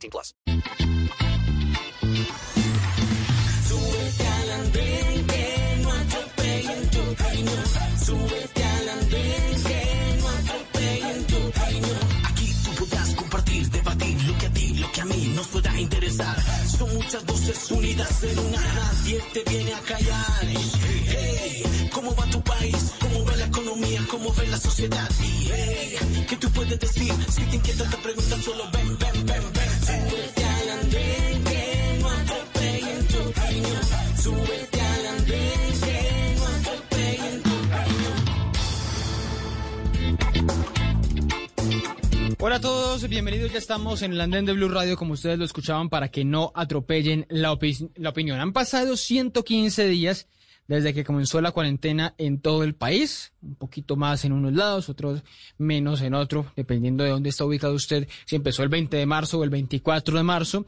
18 plus. Aquí tú podrás compartir, debatir lo que a ti, lo que a mí nos pueda interesar. Son muchas voces unidas en una, nadie te viene a callar. Hey, ¿cómo va tu país? ¿Cómo ve la economía? ¿Cómo ve la sociedad? Hey, ¿qué tú puedes decir? Si te inquieta te preguntan, solo ven, ven, Hola a todos, bienvenidos. Ya estamos en el andén de Blue Radio, como ustedes lo escuchaban, para que no atropellen la, la opinión. Han pasado 115 días desde que comenzó la cuarentena en todo el país, un poquito más en unos lados, otros menos en otro, dependiendo de dónde está ubicado usted, si empezó el 20 de marzo o el 24 de marzo.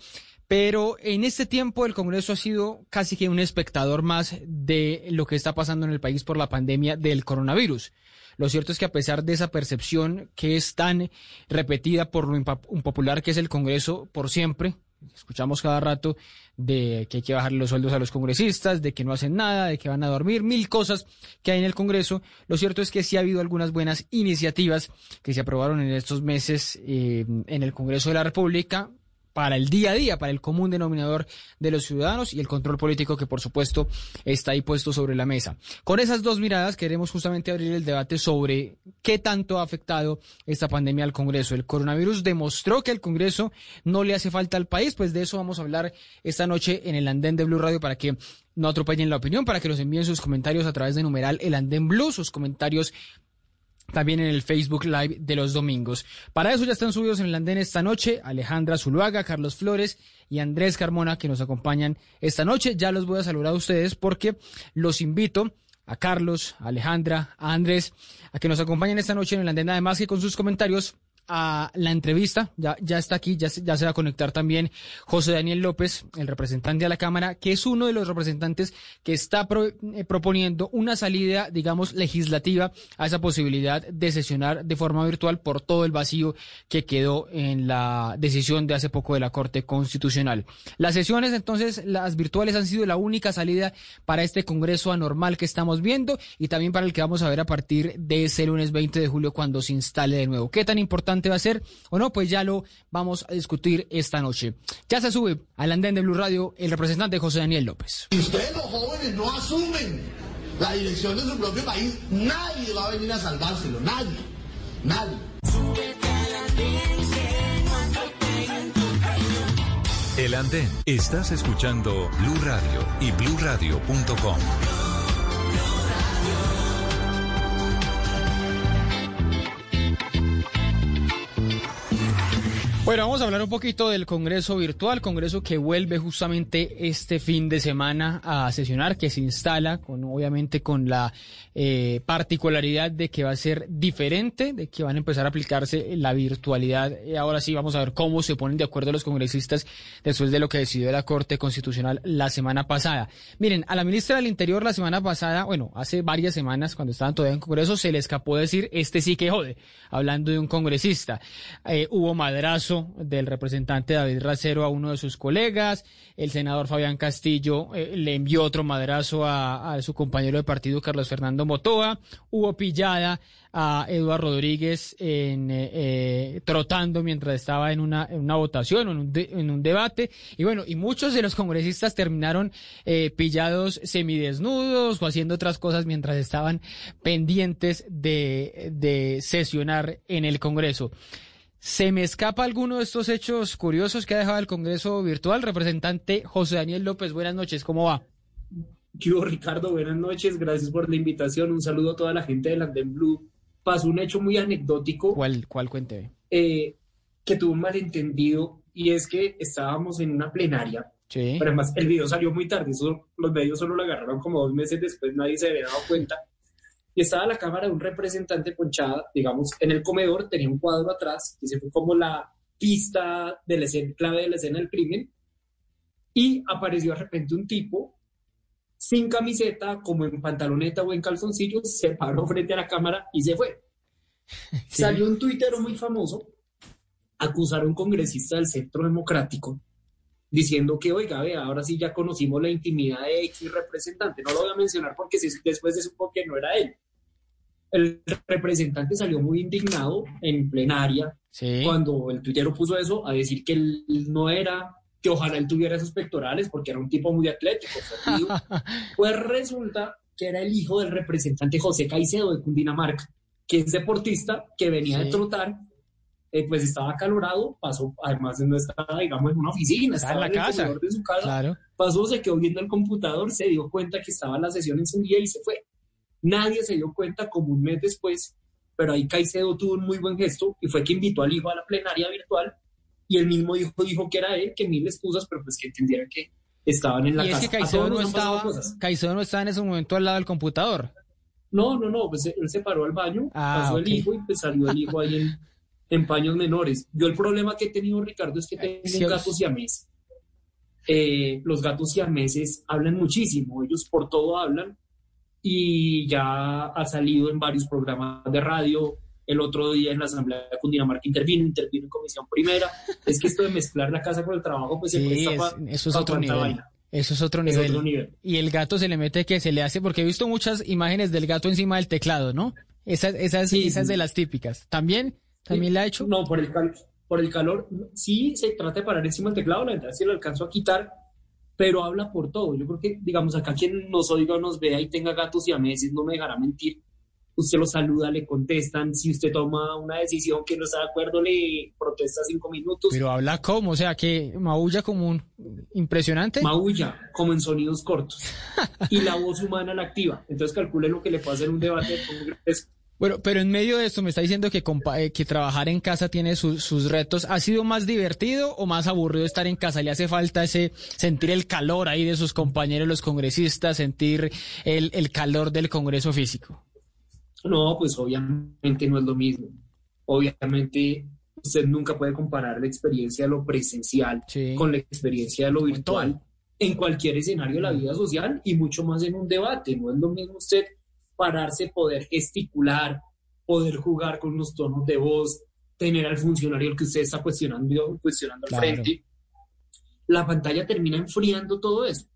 Pero en este tiempo el Congreso ha sido casi que un espectador más de lo que está pasando en el país por la pandemia del coronavirus. Lo cierto es que a pesar de esa percepción que es tan repetida por lo impopular que es el Congreso por siempre, escuchamos cada rato de que hay que bajar los sueldos a los congresistas, de que no hacen nada, de que van a dormir, mil cosas que hay en el Congreso. Lo cierto es que sí ha habido algunas buenas iniciativas que se aprobaron en estos meses eh, en el Congreso de la República para el día a día, para el común denominador de los ciudadanos y el control político que por supuesto está ahí puesto sobre la mesa. Con esas dos miradas queremos justamente abrir el debate sobre qué tanto ha afectado esta pandemia al Congreso. El coronavirus demostró que el Congreso no le hace falta al país, pues de eso vamos a hablar esta noche en el andén de Blue Radio para que no atropellen la opinión, para que nos envíen sus comentarios a través de numeral el andén Blue, sus comentarios también en el Facebook Live de los domingos. Para eso ya están subidos en el andén esta noche Alejandra Zuluaga, Carlos Flores y Andrés Carmona que nos acompañan esta noche. Ya los voy a saludar a ustedes porque los invito a Carlos, a Alejandra, a Andrés, a que nos acompañen esta noche en el andén, además que con sus comentarios a la entrevista. Ya, ya está aquí, ya, ya se va a conectar también José Daniel López, el representante de la Cámara, que es uno de los representantes que está pro- eh, proponiendo una salida, digamos, legislativa a esa posibilidad de sesionar de forma virtual por todo el vacío que quedó en la decisión de hace poco de la Corte Constitucional. Las sesiones, entonces, las virtuales han sido la única salida para este Congreso anormal que estamos viendo y también para el que vamos a ver a partir de ese lunes 20 de julio cuando se instale de nuevo. ¿Qué tan importante va a ser o no? Pues ya lo vamos a discutir esta noche. Ya se sube al andén de Blue Radio el representante José Daniel López. Si ustedes los jóvenes no asumen la dirección de su propio país, nadie va a venir a salvárselo, nadie, nadie. El Andén. Estás escuchando Blue Radio y bluradio.com. Bueno, vamos a hablar un poquito del Congreso virtual, Congreso que vuelve justamente este fin de semana a sesionar, que se instala con obviamente con la eh, particularidad de que va a ser diferente, de que van a empezar a aplicarse la virtualidad. Y ahora sí vamos a ver cómo se ponen de acuerdo los congresistas después de lo que decidió la Corte Constitucional la semana pasada. Miren, a la ministra del Interior la semana pasada, bueno, hace varias semanas cuando estaban todavía en Congreso, se le escapó decir, este sí que jode, hablando de un congresista. Eh, hubo madrazo del representante David Racero a uno de sus colegas, el senador Fabián Castillo eh, le envió otro madrazo a, su compañero de partido Carlos Fernando Motoa, hubo pillada a Eduardo Rodríguez en, eh, eh, trotando mientras estaba en una, votación en un, en un debate. Y bueno, y muchos de los congresistas terminaron pillados semidesnudos o haciendo otras cosas mientras estaban pendientes de sesionar en el Congreso. ¿Se me escapa alguno de estos hechos curiosos que ha dejado el Congreso virtual? Representante José Daniel López, buenas noches, ¿cómo va? ¿Qué hubo, Ricardo? Buenas noches, gracias por la invitación. Un saludo a toda la gente del Andén Blue. Pasó un hecho muy anecdótico ¿Cuál, cuál cuénteme? eh, que tuvo un malentendido y es que estábamos en una plenaria. Sí. Pero además, el video salió muy tarde, eso, los medios solo lo agarraron como dos meses después, nadie se había dado cuenta. Y estaba la cámara de un representante ponchada, digamos, en el comedor, tenía un cuadro atrás, que se fue como la pista de la escena, clave de la escena del crimen, y apareció de repente un tipo sin camiseta, como en pantaloneta o en calzoncillos, se paró frente a la cámara y se fue. Salió un tuitero muy famoso, acusar a un congresista del Centro Democrático, diciendo que, oiga, vea, ahora sí ya conocimos la intimidad de X representante. No lo voy a mencionar porque después se supo que no era él. El representante salió muy indignado en plenaria Sí. cuando el tuitero puso eso a decir que él no era, que ojalá él tuviera esos pectorales porque era un tipo muy atlético. pues resulta que era el hijo del representante José Caicedo de Cundinamarca, que es deportista, que venía Sí. de trotar, eh, pues estaba acalorado, pasó, además no estaba, digamos, en una oficina, Estaba en la casa. de su casa, Claro. pasó, se quedó viendo el computador, se dio cuenta que estaba la sesión encendida y se fue. Nadie se dio cuenta como un mes después, pero ahí Caicedo tuvo un muy buen gesto y fue que invitó al hijo a la plenaria virtual y el mismo hijo dijo que era él, que mil excusas, pero pues que entendieran que estaban en la Y es casa. que A Caicedo todos no estaba. Caicedo no estaba en ese momento al lado del computador. No, no, no, pues él se paró al baño, Ah, pasó ok. el hijo y pues salió el hijo ahí en, en paños menores. Yo el problema que he tenido, Ricardo, es que tengo un gato siamés. Eh, los gatos siameses hablan muchísimo, ellos por todo hablan y ya ha salido en varios programas de radio. El otro día en la Asamblea de Cundinamarca intervino, intervino en Comisión Primera. Es que esto de mezclar la casa con el trabajo, pues se Sí, presta es- pa- eso es otro nivel. vaina. Eso es otro Es nivel. otro nivel. Y el gato se le mete que se le hace, porque he visto muchas imágenes del gato encima del teclado, ¿no? Esas, esas, Sí, esas sí. de las típicas. ¿También? ¿También le ha hecho? No, por el, cal- por el calor. Sí, se trata de parar encima del teclado, la verdad sí lo alcanzo a quitar, pero habla por todo. Yo creo que, digamos, acá quien nos oiga o nos vea y tenga gatos y a meses no me dejará mentir. Usted lo saluda, le contestan. Si usted toma una decisión que no está de acuerdo, le protesta cinco minutos. Pero habla como, o sea, que maulla como un impresionante. Maulla, como en sonidos cortos. y la voz humana la activa. Entonces calcule lo que le puede hacer un debate de congreso. Bueno, pero en medio de esto me está diciendo que, eh, que trabajar en casa tiene sus- sus retos. ¿Ha sido más divertido o más aburrido estar en casa? ¿Le hace falta ese sentir el calor ahí de sus compañeros, los congresistas, sentir el, el calor del Congreso físico? No, pues obviamente no es lo mismo. Obviamente usted nunca puede comparar la experiencia de lo presencial Sí. con la experiencia de lo virtual en cualquier escenario de la vida social y mucho más en un debate. No es lo mismo usted pararse, poder gesticular, poder jugar con unos tonos de voz, tener al funcionario al que usted está cuestionando, cuestionando al Claro. frente. La pantalla termina enfriando todo eso.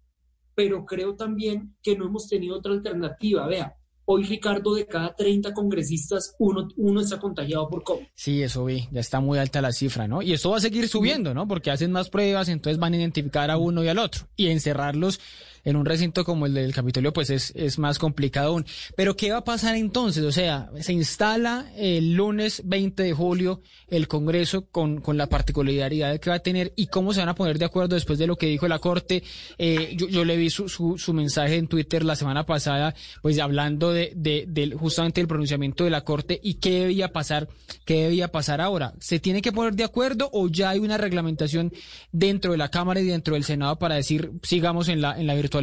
Pero creo también que no hemos tenido otra alternativa. Vea, hoy Ricardo, de cada 30 congresistas, uno, uno está contagiado por COVID. Sí, eso vi, ya está muy alta la cifra, ¿no? Y esto va a seguir subiendo, ¿no? Porque hacen más pruebas, entonces van a identificar a uno y al otro. Y encerrarlos en un recinto como el del Capitolio, pues es, es más complicado aún. Pero ¿qué va a pasar entonces? O sea, se instala el lunes 20 de julio el Congreso con, con la particularidad que va a tener y cómo se van a poner de acuerdo después de lo que dijo la Corte. Eh, yo, le vi su, su, su mensaje en Twitter la semana pasada, pues hablando de, de, del- justamente del pronunciamiento de la Corte y qué debía pasar, qué debía pasar ahora. ¿Se tiene que poner de acuerdo o ya hay una reglamentación dentro de la Cámara y dentro del Senado para decir sigamos en la, en la virtualidad?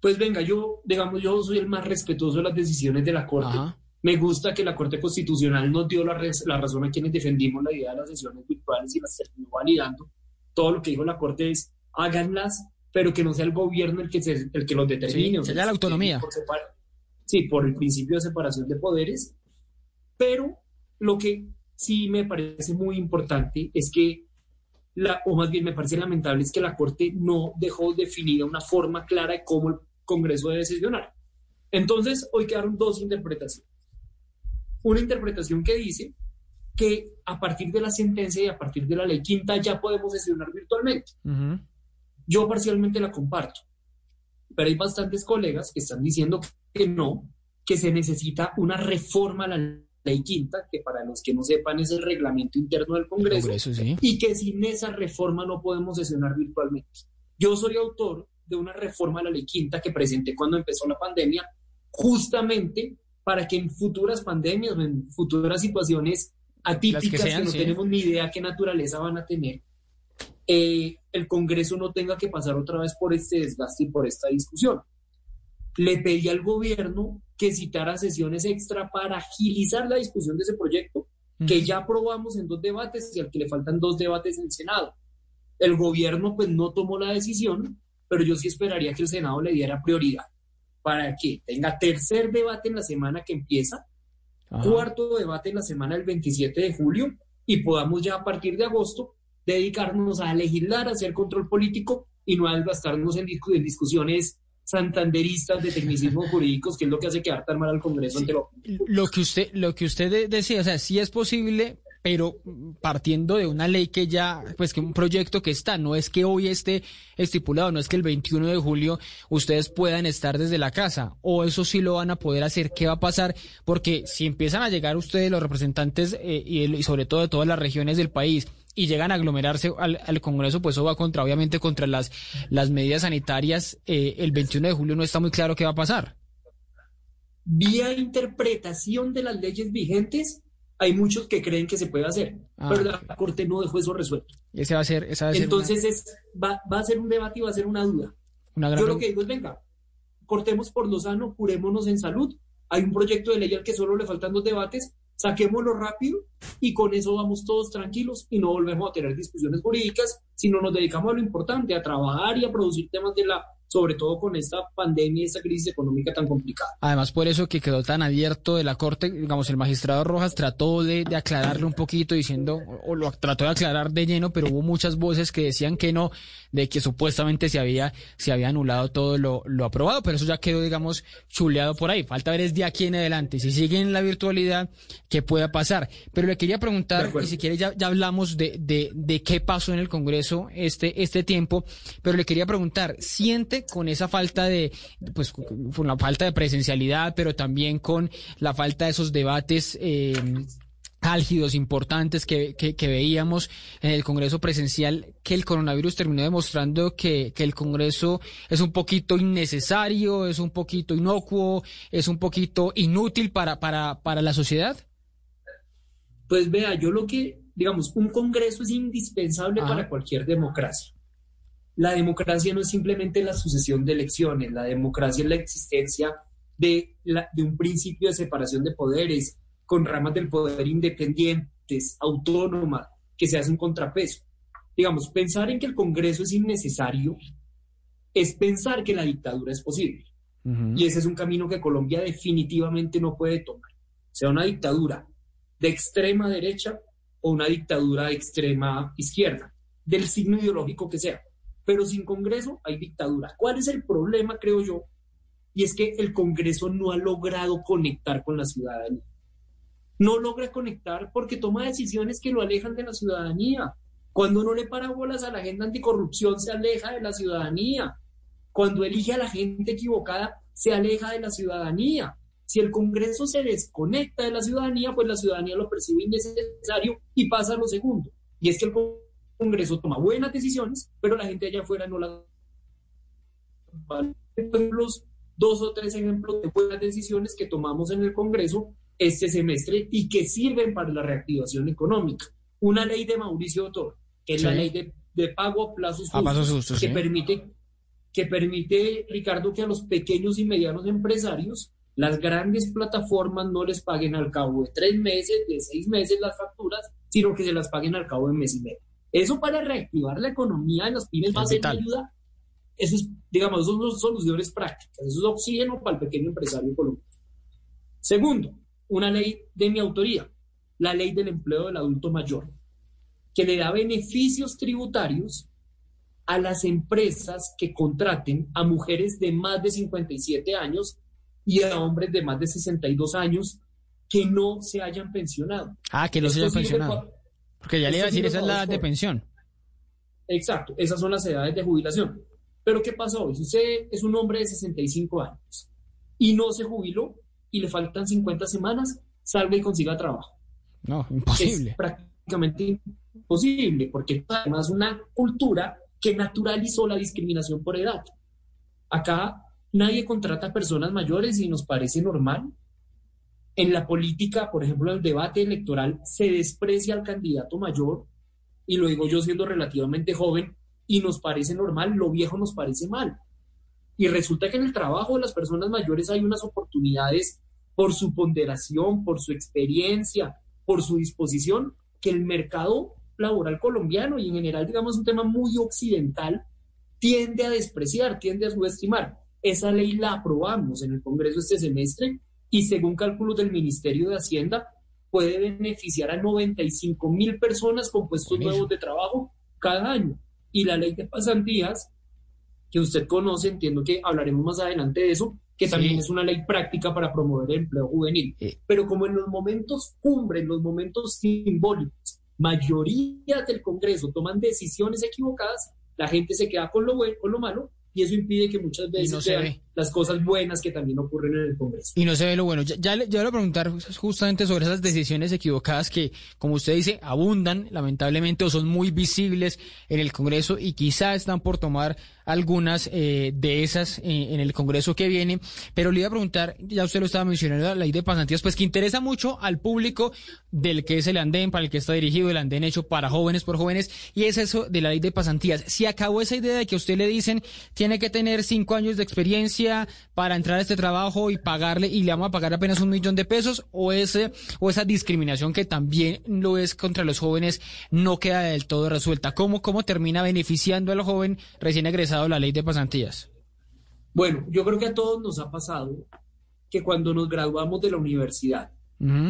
Pues venga, yo, digamos, yo soy el más respetuoso de las decisiones de la Corte. Ajá. Me gusta que la Corte Constitucional nos dio la, res- la razón a quienes defendimos la idea de las sesiones virtuales y las terminó validando. Todo lo que dijo la Corte es háganlas, pero que no sea el gobierno el que, se- el que los determine. Sí, o sea, la autonomía. por sí, por el principio de separación de poderes. Pero lo que sí me parece muy importante es que, la, o más bien me parece lamentable, es que la Corte no dejó definida una forma clara de cómo el Congreso debe sesionar. Entonces, hoy quedaron dos interpretaciones. Una interpretación que dice que a partir de la sentencia y a partir de la ley quinta ya podemos sesionar virtualmente. Ujú. Yo parcialmente la comparto, pero hay bastantes colegas que están diciendo que no, que se necesita una reforma a la ley quinta, que para los que no sepan es el reglamento interno del Congreso, Congreso, sí. y que sin esa reforma no podemos sesionar virtualmente. Yo soy autor de una reforma a la ley quinta que presenté cuando empezó la pandemia, justamente para que en futuras pandemias o en futuras situaciones atípicas que, sean, no sí. tenemos ni idea qué naturaleza van a tener, eh, el Congreso no tenga que pasar otra vez por este desgaste y por esta discusión. Le pedí al gobierno que citara sesiones extra para agilizar la discusión de ese proyecto, que ya aprobamos en dos debates y al que le faltan dos debates en el Senado. El gobierno pues no tomó la decisión, pero yo sí esperaría que el Senado le diera prioridad para que tenga tercer debate en la semana que empieza, Ajá. cuarto debate en la semana del 27 de julio y podamos ya a partir de agosto dedicarnos a legislar, a hacer control político y no a desgastarnos en, discu- en discusiones santanderistas de tecnicismos jurídicos, que es lo que hace quedar tan mal al Congreso ante lo Lo que usted, lo que usted de- decía, o sea, sí es posible, pero partiendo de una ley que ya, pues que un proyecto que está, no es que hoy esté estipulado, no es que el 21 de julio ustedes puedan estar desde la casa, o eso sí lo van a poder hacer, ¿qué va a pasar? Porque si empiezan a llegar ustedes, los representantes, eh, y, el- y sobre todo de todas las regiones del país, y llegan a aglomerarse al, al Congreso, pues eso va contra, obviamente, contra las, las medidas sanitarias, eh, el 21 de julio no está muy claro qué va a pasar. vía interpretación de las leyes vigentes, hay muchos que creen que se puede hacer, Ah. pero la Corte no dejó eso resuelto. Ese va a ser, esa va a ser una- Entonces es, va, va a ser un debate y va a ser una duda. una, gran Yo lo que digo es, venga, cortemos por lo sano, curémonos en salud. Hay un proyecto de ley al que solo le faltan dos debates, saquémoslo rápido y con eso vamos todos tranquilos y no volvemos a tener discusiones jurídicas, sino nos dedicamos a lo importante, a trabajar y a producir temas de la, sobre todo con esta pandemia y esta crisis económica tan complicada. Además, por eso que quedó tan abierto de la Corte, digamos, el magistrado Rojas trató de, de aclararle un poquito diciendo, o lo trató de aclarar de lleno, pero hubo muchas voces que decían que no, de que supuestamente se había, se había anulado todo lo, lo aprobado, pero eso ya quedó, digamos, chuleado por ahí. Falta ver es de aquí en adelante, si sigue en la virtualidad, qué pueda pasar. Pero le quería preguntar, y si quiere ya, ya hablamos de, de, de qué pasó en el Congreso este, este tiempo, pero le quería preguntar, ¿siente con esa falta de, pues, con la falta de presencialidad, pero también con la falta de esos debates eh, álgidos, importantes que, que, que veíamos en el Congreso presencial, que el coronavirus terminó demostrando que, que el Congreso es un poquito innecesario, es un poquito inocuo, es un poquito inútil para, para, para la sociedad? Pues vea, yo lo que, digamos, un Congreso es indispensable para cualquier democracia. La democracia no es simplemente la sucesión de elecciones, la democracia es la existencia de, la- de un principio de separación de poderes, con ramas del poder independientes, autónomas, que se hace un contrapeso. Digamos, pensar en que el Congreso es innecesario es pensar que la dictadura es posible. Y ese es un camino que Colombia definitivamente no puede tomar. Sea una dictadura de extrema derecha o una dictadura de extrema izquierda, del signo ideológico que sea. Pero sin Congreso hay dictadura. ¿Cuál es el problema, creo yo? Y es que el Congreso no ha logrado conectar con la ciudadanía. No logra conectar porque toma decisiones que lo alejan de la ciudadanía. Cuando no le para bolas a la agenda anticorrupción, se aleja de la ciudadanía. Cuando elige a la gente equivocada, se aleja de la ciudadanía. Si el Congreso se desconecta de la ciudadanía, pues la ciudadanía lo percibe innecesario y pasa a lo segundo. Y es que el Congreso toma buenas decisiones, pero la gente allá afuera no las... Ejemplos, dos o tres ejemplos de buenas decisiones que tomamos en el Congreso este semestre y que sirven para la reactivación económica. Una ley de Mauricio Toro, que es la Sí. ley de, de pago a plazos A plazos justos, justos, que sí. permite que permite, Ricardo, que a los pequeños y medianos empresarios las grandes plataformas no les paguen al cabo de tres meses, de seis meses las facturas, sino que se las paguen al cabo de mes y medio. Eso para reactivar la economía de las pymes va a ser ayuda. Eso es, digamos, son soluciones prácticas. Eso es oxígeno para el pequeño empresario colombiano. Segundo, una ley de mi autoría, la ley del empleo del adulto mayor, que le da beneficios tributarios a las empresas que contraten a mujeres de más de 57 años y a hombres de más de 62 años que no se hayan pensionado. Ah, que no se hayan pensionado. Porque ya le iba a decir, esa es la edad de pensión. Exacto, esas son las edades de jubilación. Pero ¿qué pasa hoy? Si usted es un hombre de 65 años y no se jubiló y le faltan 50 semanas, salga y consiga trabajo. No, imposible. Es prácticamente imposible, porque además una cultura que naturalizó la discriminación por edad. Acá nadie contrata personas mayores y nos parece normal. En la política, por ejemplo, en el debate electoral, se desprecia al candidato mayor, y lo digo yo siendo relativamente joven, y nos parece normal, lo viejo nos parece mal. Y resulta que en el trabajo de las personas mayores hay unas oportunidades por su ponderación, por su experiencia, por su disposición, que el mercado laboral colombiano y en general, digamos, un tema muy occidental, tiende a despreciar, tiende a subestimar. Esa ley la aprobamos en el Congreso este semestre y según cálculos del Ministerio de Hacienda, puede beneficiar a 95 mil personas con puestos nuevos de trabajo cada año. Y la ley de pasantías, que usted conoce, entiendo que hablaremos más adelante de eso, que también es una ley práctica para promover el empleo juvenil. Eh. Pero como en los momentos cumbre, en los momentos simbólicos, mayoría del Congreso toman decisiones equivocadas, la gente se queda con lo bueno, con lo malo, y eso impide que muchas veces no se vean. Las cosas buenas que también ocurren en el Congreso. Y no se ve lo bueno. Ya, ya, le- voy a preguntar justamente sobre esas decisiones equivocadas que, como usted dice, abundan lamentablemente o son muy visibles en el Congreso y quizá están por tomar algunas eh, de esas eh, en el Congreso que viene. Pero le iba a preguntar, ya usted lo estaba mencionando, la ley de pasantías, pues que interesa mucho al público del que es el andén, para el que está dirigido, el andén hecho para jóvenes por jóvenes, y es eso de la ley de pasantías. Si acabó esa idea de que a usted le dicen tiene que tener cinco años de experiencia para entrar a este trabajo y pagarle, y le vamos a pagar apenas un millón de pesos, o ese, o esa discriminación que también lo es contra los jóvenes no queda del todo resuelta. ¿Cómo, cómo termina beneficiando al joven recién egresado la ley de pasantías? Bueno, yo creo que a todos nos ha pasado que cuando nos graduamos de la universidad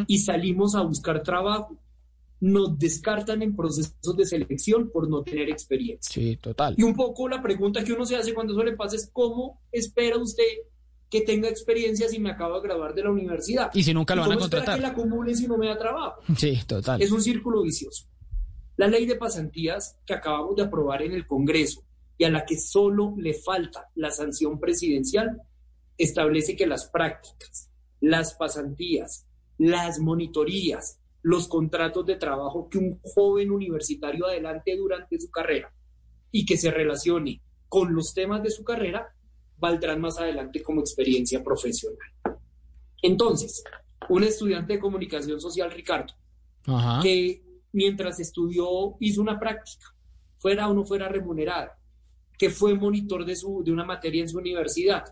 y salimos a buscar trabajo, nos descartan en procesos de selección por no tener experiencia. Sí, total. Y un poco la pregunta que uno se hace cuando eso le pasa es, ¿cómo espera usted que tenga experiencia si me acabo de graduar de la universidad? Y si nunca lo ¿Y van a cómo espera contratar. que la acumule si no me da trabajo? Sí, total. Es un círculo vicioso. La ley de pasantías que acabamos de aprobar en el Congreso y a la que solo le falta la sanción presidencial, establece que las prácticas, las pasantías, las monitorías, los contratos de trabajo que un joven universitario adelante durante su carrera y que se relacione con los temas de su carrera, valdrán más adelante como experiencia profesional. Entonces, un estudiante de comunicación social, Ricardo, Ajá. que mientras estudió hizo una práctica, fuera o no fuera remunerada, que fue monitor de, su, de una materia en su universidad.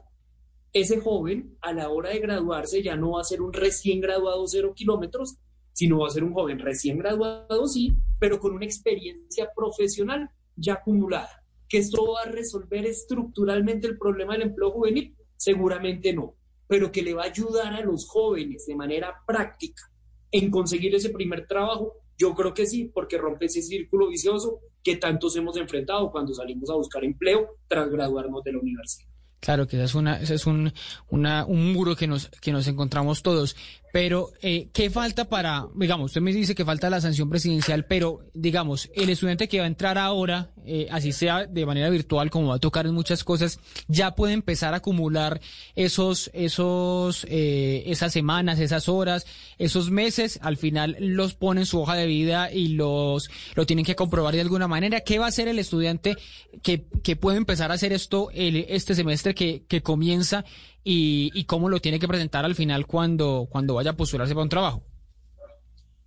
Ese joven, a la hora de graduarse, ya no va a ser un recién graduado cero kilómetros, sino va a ser un joven recién graduado, sí, pero con una experiencia profesional ya acumulada. ¿Que esto va a resolver estructuralmente el problema del empleo juvenil? Seguramente no, pero que le va a ayudar a los jóvenes de manera práctica en conseguir ese primer trabajo, yo creo que sí, porque rompe ese círculo vicioso que tantos hemos enfrentado cuando salimos a buscar empleo tras graduarnos de la universidad. Claro que esa es una, es un, un muro que nos, que nos encontramos todos. Pero, eh, ¿qué falta para, digamos, usted me dice que falta la sanción presidencial, pero, digamos, el estudiante que va a entrar ahora, eh, así sea de manera virtual, como va a tocar en muchas cosas, ya puede empezar a acumular esos, esos, eh, esas semanas, esas horas, esos meses, al final los pone en su hoja de vida y los, lo tienen que comprobar de alguna manera. ¿Qué va a hacer el estudiante que, que puede empezar a hacer esto el, este semestre que, que comienza y, y cómo lo tiene que presentar al final cuando, cuando vaya a postularse para un trabajo?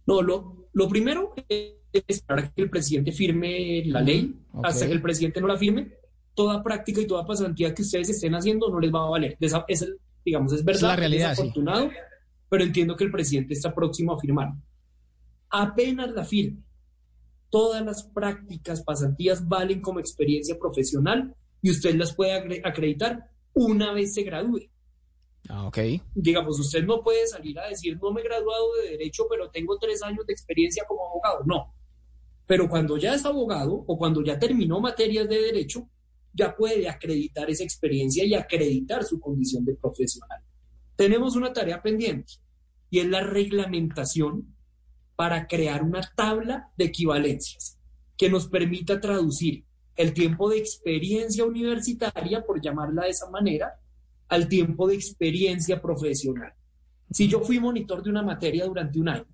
No, lo, lo primero es esperar que el presidente firme la ley. Ok. Hasta que el presidente no la firme, toda práctica y toda pasantía que ustedes estén haciendo no les va a valer. Es digamos, es verdad, la realidad, sí. desafortunado, pero entiendo que el presidente está próximo a firmar. Apenas la firme, todas las prácticas, pasantías valen como experiencia profesional y usted las puede acre- acreditar una vez se gradúe Ah, ok. digamos, usted no puede salir a decir, no me he graduado de derecho, pero tengo tres años de experiencia como abogado. No. Pero cuando ya es abogado o cuando ya terminó materias de derecho, ya puede acreditar esa experiencia y acreditar su condición de profesional. Tenemos una tarea pendiente y es la reglamentación para crear una tabla de equivalencias que nos permita traducir el tiempo de experiencia universitaria, por llamarla de esa manera, al tiempo de experiencia profesional. Si yo fui monitor de una materia durante un año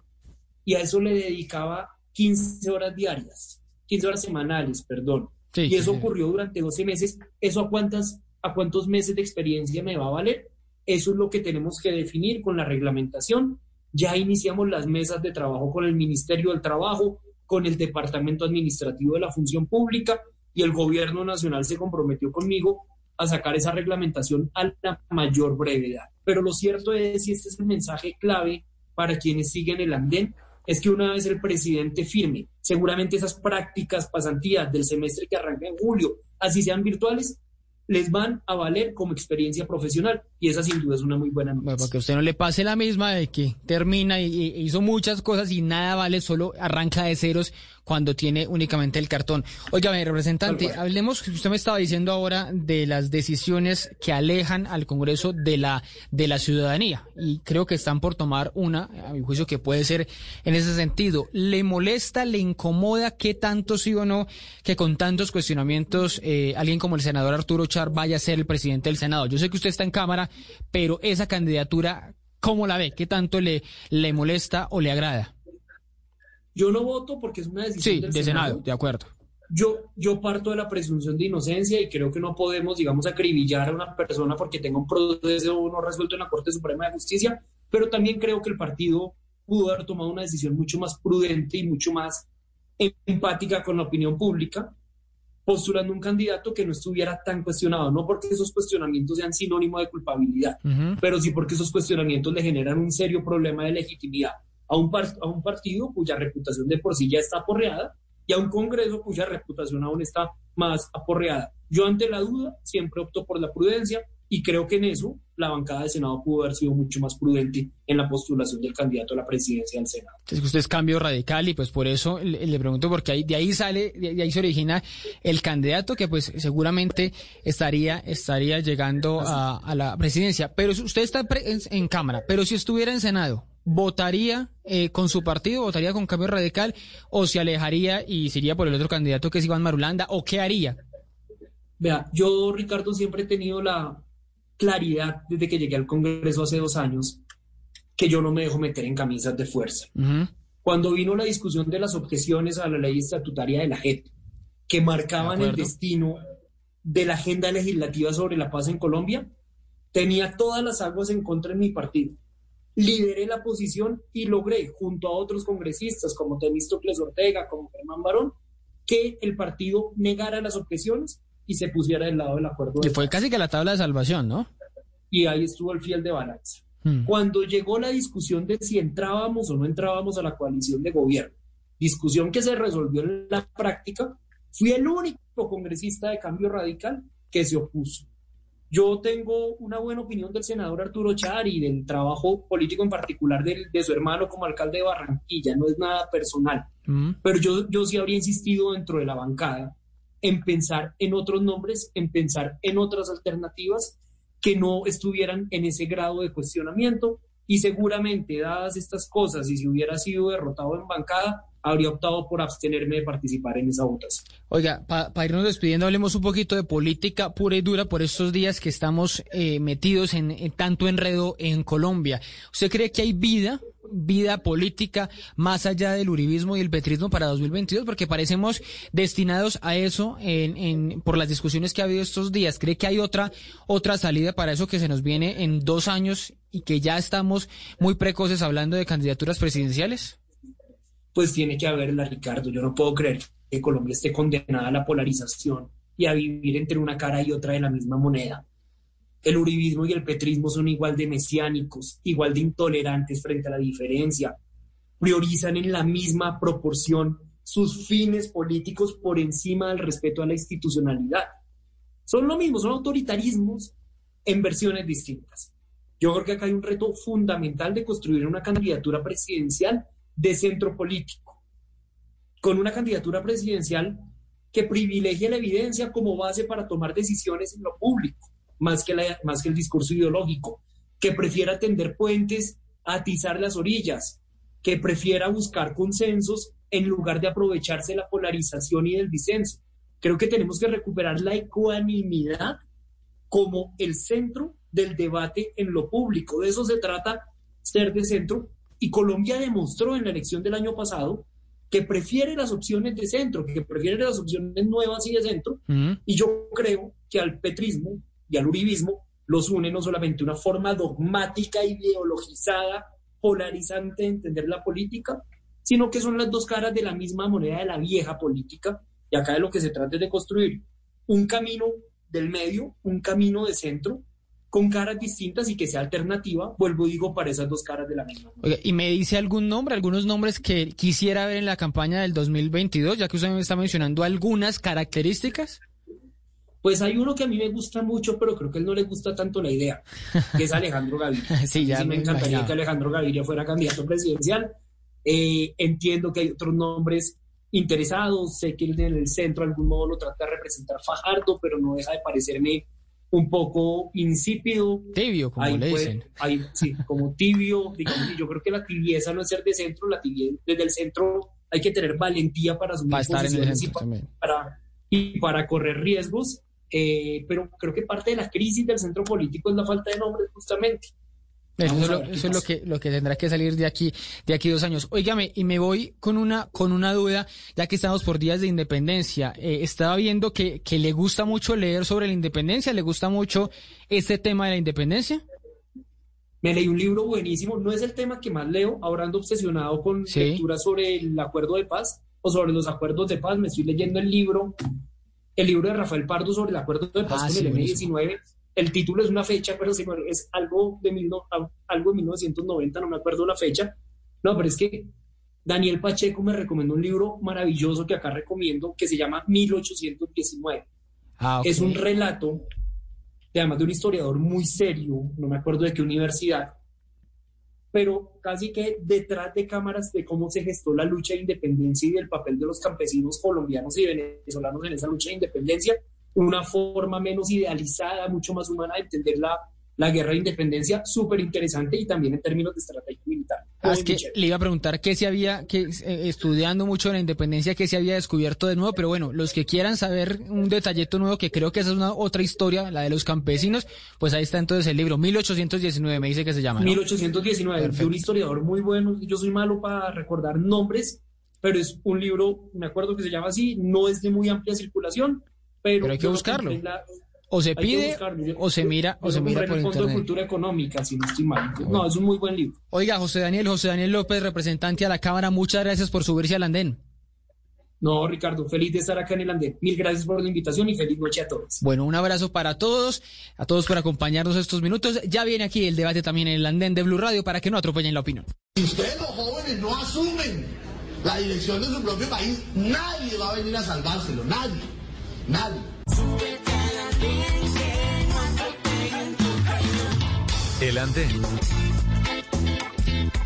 y a eso le dedicaba 15 horas diarias, 15 horas semanales, perdón, Sí, y eso sí. ocurrió durante 12 meses, ¿eso a, cuántas, a cuántos meses de experiencia me va a valer? Eso es lo que tenemos que definir con la reglamentación. Ya iniciamos las mesas de trabajo con el Ministerio del Trabajo, con el Departamento Administrativo de la Función Pública y el Gobierno Nacional se comprometió conmigo a sacar esa reglamentación a la mayor brevedad. Pero lo cierto es, y este es el mensaje clave para quienes siguen el andén, es que una vez el presidente firme, seguramente esas prácticas pasantías del semestre que arranca en julio, así sean virtuales, les van a valer como experiencia profesional y esa sin duda es una muy buena noticia. Bueno, para que usted no le pase la misma de que termina y, y hizo muchas cosas y nada vale, solo arranca de ceros cuando tiene únicamente el cartón. Oiga, mi representante, hablemos, usted me estaba diciendo ahora de las decisiones que alejan al Congreso de la, de la ciudadanía y creo que están por tomar una, a mi juicio, que puede ser en ese sentido. ¿Le molesta, le incomoda qué tanto sí o no que con tantos cuestionamientos eh, alguien como el senador Arturo Char vaya a ser el presidente del Senado? Yo sé que usted está en Cámara, pero esa candidatura, ¿cómo la ve? ¿Qué tanto le, le molesta o le agrada? Yo no voto porque es una decisión Sí, del de Senado, Senado. de acuerdo. Yo, yo parto de la presunción de inocencia y creo que no podemos, digamos, acribillar a una persona porque tenga un proceso no resuelto en la Corte Suprema de Justicia, pero también creo que el partido pudo haber tomado una decisión mucho más prudente y mucho más empática con la opinión pública, postulando un candidato que no estuviera tan cuestionado, no porque esos cuestionamientos sean sinónimo de culpabilidad, pero sí porque esos cuestionamientos le generan un serio problema de legitimidad a un, par- a un partido cuya reputación de por sí ya está aporreada y a un Congreso cuya reputación aún está más aporreada. Yo ante la duda siempre opto por la prudencia y creo que en eso la bancada del Senado pudo haber sido mucho más prudente en la postulación del candidato a la presidencia del Senado. Es que usted es cambio radical y pues por eso le, le pregunto porque ahí, de ahí sale, de, de ahí se origina el candidato que pues seguramente estaría, estaría llegando a, a la presidencia. Pero si usted está en Cámara, pero si estuviera en Senado, ¿votaría eh, con su partido, votaría con cambio radical o se alejaría y se iría por el otro candidato que es Iván Marulanda o qué haría? Vea, yo, Ricardo, siempre he tenido la claridad desde que llegué al Congreso hace dos años que yo no me dejo meter en camisas de fuerza. Cuando vino la discusión de las objeciones a la ley estatutaria de la JEP, que marcaban De el destino de la agenda legislativa sobre la paz en Colombia, tenía todas las aguas en contra de mi partido. Lideré la posición y logré, junto a otros congresistas como Temístocles Ortega, como Germán Barón, que el partido negara las objeciones y se pusiera del lado del acuerdo. Que de fue paz. casi que la tabla de salvación, ¿no? Y ahí estuvo el fiel de balanza. Mm. Cuando llegó la discusión de si entrábamos o no entrábamos a la coalición de gobierno, discusión que se resolvió en la práctica, fui el único congresista de cambio radical que se opuso. Yo tengo una buena opinión del senador Arturo Char y del trabajo político en particular del- de, su hermano como alcalde de Barranquilla, no es nada personal, Mm. pero yo, yo sí habría insistido dentro de la bancada en pensar en otros nombres, en pensar en otras alternativas que no estuvieran en ese grado de cuestionamiento. Y seguramente dadas estas cosas y si hubiera sido derrotado en bancada, habría optado por abstenerme de participar en esa votación. Oiga, para irnos despidiendo, hablemos un poquito de política pura y dura por estos días que estamos eh, metidos en, tanto enredo en Colombia. ¿Usted cree que hay vida, vida política más allá del uribismo y el petrismo para 2022? Porque parecemos destinados a eso en, por las discusiones que ha habido estos días. ¿Cree que hay otra, otra salida para eso que se nos viene en dos años y que ya estamos muy precoces hablando de candidaturas presidenciales? Pues tiene que haberla, Ricardo. Yo no puedo creer que Colombia esté condenada a la polarización y a vivir entre una cara y otra de la misma moneda. El uribismo y el petrismo son igual de mesiánicos, igual de intolerantes frente a la diferencia. Priorizan en la misma proporción sus fines políticos por encima del respeto a la institucionalidad. Son lo mismo, son autoritarismos en versiones distintas. Yo creo que acá hay un reto fundamental de construir una candidatura presidencial de centro político, con una candidatura presidencial que privilegie la evidencia como base para tomar decisiones en lo público, más que, la, más que el discurso ideológico, que prefiera tender puentes, atizar las orillas, que prefiera buscar consensos en lugar de aprovecharse de la polarización y del disenso. Creo que tenemos que recuperar la ecuanimidad como el centro del debate en lo público. De eso se trata ser de centro. Y Colombia demostró en la elección del año pasado que prefiere las opciones de centro, que prefiere las opciones nuevas y de centro. Y yo creo que al petrismo y al uribismo los une no solamente una forma dogmática, ideologizada, polarizante de entender la política, sino que son las dos caras de la misma moneda de la vieja política. Y acá de lo que se trata es de construir un camino del medio, un camino de centro, con caras distintas y que sea alternativa, vuelvo y digo, para esas dos caras de la misma. ¿y me dice algún nombre, algunos nombres que quisiera ver en la campaña del 2022, ya que usted me está mencionando algunas características? Pues hay uno que a mí me gusta mucho, pero creo que él no le gusta tanto la idea, que es Alejandro Gaviria. Sí, ya mí me me encantaría que Alejandro Gaviria fuera candidato presidencial. Eh, entiendo que hay otros nombres interesados, sé que el del centro de algún modo lo trata de representar Fajardo, pero no deja de parecerme un poco insípido. Tibio, como Ahí le puede- dicen. ahí, sí, como tibio, digamos, y yo creo que la tibieza no es ser de centro, la tibieza, desde el centro hay que tener valentía para asumir estar posiciones y para, y para correr riesgos, eh, pero creo que parte de la crisis del centro político es la falta de nombres justamente. Eso, es, a lo, eso es lo que, lo que tendrá que salir de aquí, de aquí dos años. Óigame, y me voy con una, con una duda, ya que estamos por días de independencia. Eh, estaba viendo que, que le gusta mucho leer sobre la independencia, le gusta mucho este tema de la independencia. Me leí un libro buenísimo, no es el tema que más leo, ahora ando obsesionado con Sí. lecturas sobre el acuerdo de paz o sobre los acuerdos de paz. Me estoy leyendo el libro, el libro de Rafael Pardo sobre el acuerdo de paz Ah, con sí, el buenísimo. M19. El título es una fecha, pero es algo de, mil no- algo de 1990, no me acuerdo la fecha. No, pero es que Daniel Pacheco me recomendó un libro maravilloso que acá recomiendo, que se llama 1819. Ah, ok. Es un relato, de, además de un historiador muy serio, no me acuerdo de qué universidad, pero casi que detrás de cámaras de cómo se gestó la lucha de independencia y del papel de los campesinos colombianos y venezolanos en esa lucha de independencia, una forma menos idealizada, mucho más humana de entender la, la guerra de independencia, súper interesante y también en términos de estrategia militar. Ah, es que le iba a preguntar qué se había, que eh, estudiando mucho la independencia, qué se había descubierto de nuevo, pero bueno, los que quieran saber un detallito nuevo, que creo que esa es una otra historia, la de los campesinos, pues ahí está entonces el libro, 1819 me dice que se llama, ¿no? 1819, de Perfecto. un historiador muy bueno. Yo soy malo para recordar nombres, pero es un libro, me acuerdo que se llama así, no es de muy amplia circulación, pero, Pero hay que buscarlo. la- O se pide. Yo- o se mira, yo o se mira por el Fondo de internet. Cultura Económica, si no estoy mal. No, es un muy buen libro. Oiga, José Daniel, José Daniel López, representante a la Cámara, muchas gracias por subirse al andén. No, Ricardo, feliz de estar acá en el Andén. Mil gracias por la invitación y feliz noche a todos. Bueno, un abrazo para todos, a todos por acompañarnos estos minutos. Ya viene aquí el debate también en el andén de Blue Radio para que no atropellen la opinión. Si ustedes los jóvenes no asumen la dirección de su propio país, nadie va a venir a salvárselo, nadie, nadie. El andén.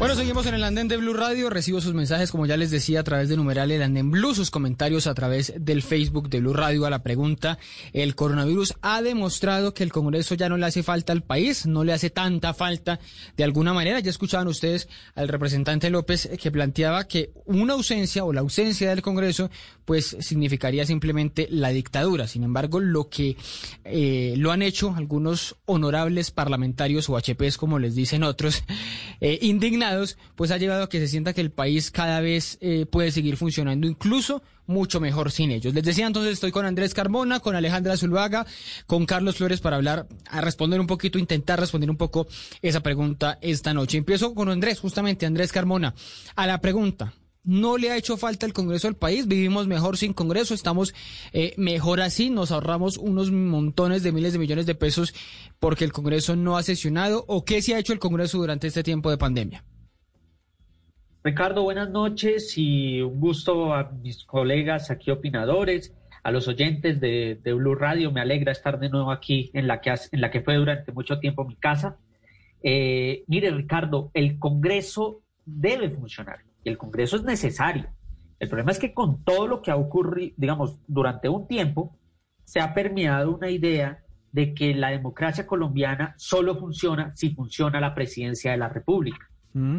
Bueno, seguimos en el andén de Blue Radio. Recibo sus mensajes, como ya les decía, a través de numeral el andén Blue, sus comentarios a través del Facebook de Blue Radio a la pregunta. El coronavirus ha demostrado que el Congreso ya no le hace falta al país, no le hace tanta falta de alguna manera. Ya escuchaban ustedes al representante López eh, que planteaba que una ausencia o la ausencia del Congreso, pues significaría simplemente la dictadura. Sin embargo, lo que eh, lo han hecho algunos honorables parlamentarios o HPs, como les dicen otros, eh, indignados, pues ha llevado a que se sienta que el país cada vez eh, puede seguir funcionando incluso mucho mejor sin ellos. Les decía entonces, estoy con Andrés Carmona, con Alejandra Zuluaga, con Carlos Flores para hablar, a responder un poquito, intentar responder un poco esa pregunta esta noche. Empiezo con Andrés, justamente Andrés Carmona, a la pregunta. No le ha hecho falta el Congreso al país, vivimos mejor sin Congreso, estamos eh, mejor así, nos ahorramos unos montones de miles de millones de pesos porque el Congreso no ha sesionado o qué se ha hecho el Congreso durante este tiempo de pandemia. Ricardo, buenas noches y un gusto a mis colegas aquí opinadores, a los oyentes de, Blue Radio. Me alegra estar de nuevo aquí en la que, en la que fue durante mucho tiempo mi casa. Eh, mire, Ricardo, el Congreso debe funcionar y el Congreso es necesario. El problema es que con todo lo que ha ocurrido, digamos, durante un tiempo, se ha permeado una idea de que la democracia colombiana solo funciona si funciona la presidencia de la República.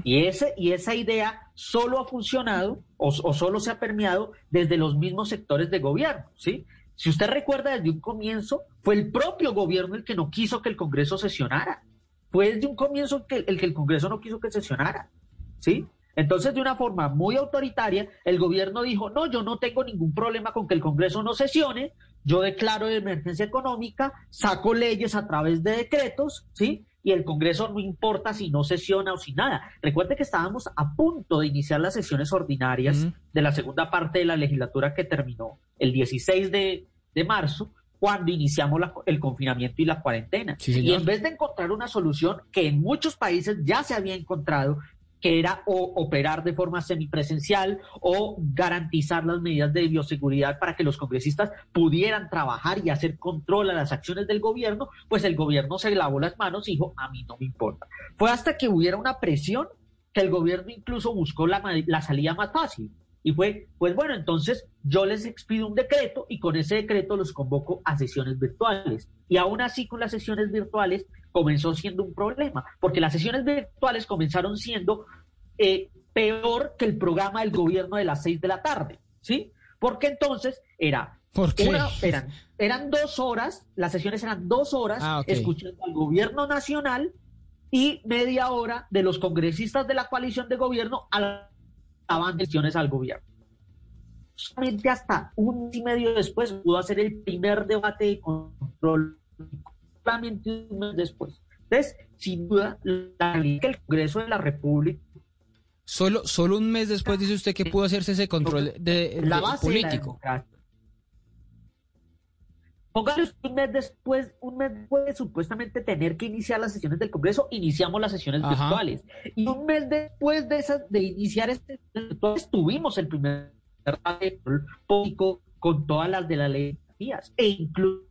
Y, ese, y esa idea solo ha funcionado o, solo se ha permeado desde los mismos sectores de gobierno, ¿sí? Si usted recuerda desde un comienzo, fue el propio gobierno el que no quiso que el Congreso sesionara. Fue desde un comienzo el que el, que el Congreso no quiso que sesionara, ¿sí? Entonces, de una forma muy autoritaria, el gobierno dijo, no, yo no tengo ningún problema con que el Congreso no sesione, yo declaro de emergencia económica, saco leyes a través de decretos, ¿sí? Y el Congreso no importa si no sesiona o si nada. Recuerde que estábamos a punto de iniciar las sesiones ordinarias de la segunda parte de la legislatura que terminó el 16 de, de marzo, cuando iniciamos la- el confinamiento y la cuarentena. Sí, y en vez de encontrar una solución que en muchos países ya se había encontrado, que era o operar de forma semipresencial o garantizar las medidas de bioseguridad para que los congresistas pudieran trabajar y hacer control a las acciones del gobierno, pues el gobierno se lavó las manos y dijo, a mí no me importa. Fue hasta que hubiera una presión que el gobierno incluso buscó la, la salida más fácil. Y fue, pues bueno, entonces yo les expido un decreto y con ese decreto los convoco a sesiones virtuales. Y aún así con las sesiones virtuales comenzó siendo un problema, porque las sesiones virtuales comenzaron siendo eh, peor que el programa del gobierno de las seis de la tarde, ¿sí? Porque entonces era ¿Por qué? una- eran, eran dos horas, las sesiones eran dos horas Ah, ok. escuchando al gobierno nacional y media hora de los congresistas de la coalición de gobierno daban sesiones al gobierno. Solamente hasta un y medio después pudo hacer el primer debate de control, solamente un mes después. Entonces, sin duda, la que el Congreso de la República Solo, solo un mes después dice usted que pudo hacerse ese control de, de- la base de la político. Póngale usted un mes después, un mes después de supuestamente tener que iniciar las sesiones del Congreso, iniciamos las sesiones Ajá. virtuales. Y un mes después de esas, de iniciar este virtuales, tuvimos el primer debate de control político con todas las de la ley de. E incluso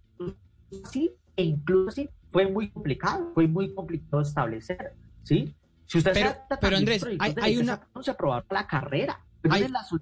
así, e incluso fue muy complicado, fue muy complicado establecer, ¿sí? Si usted Pero- se pero, Andrés, hay- una- sacaron, se aprobaron la carrera. Pero Hay- en la sol-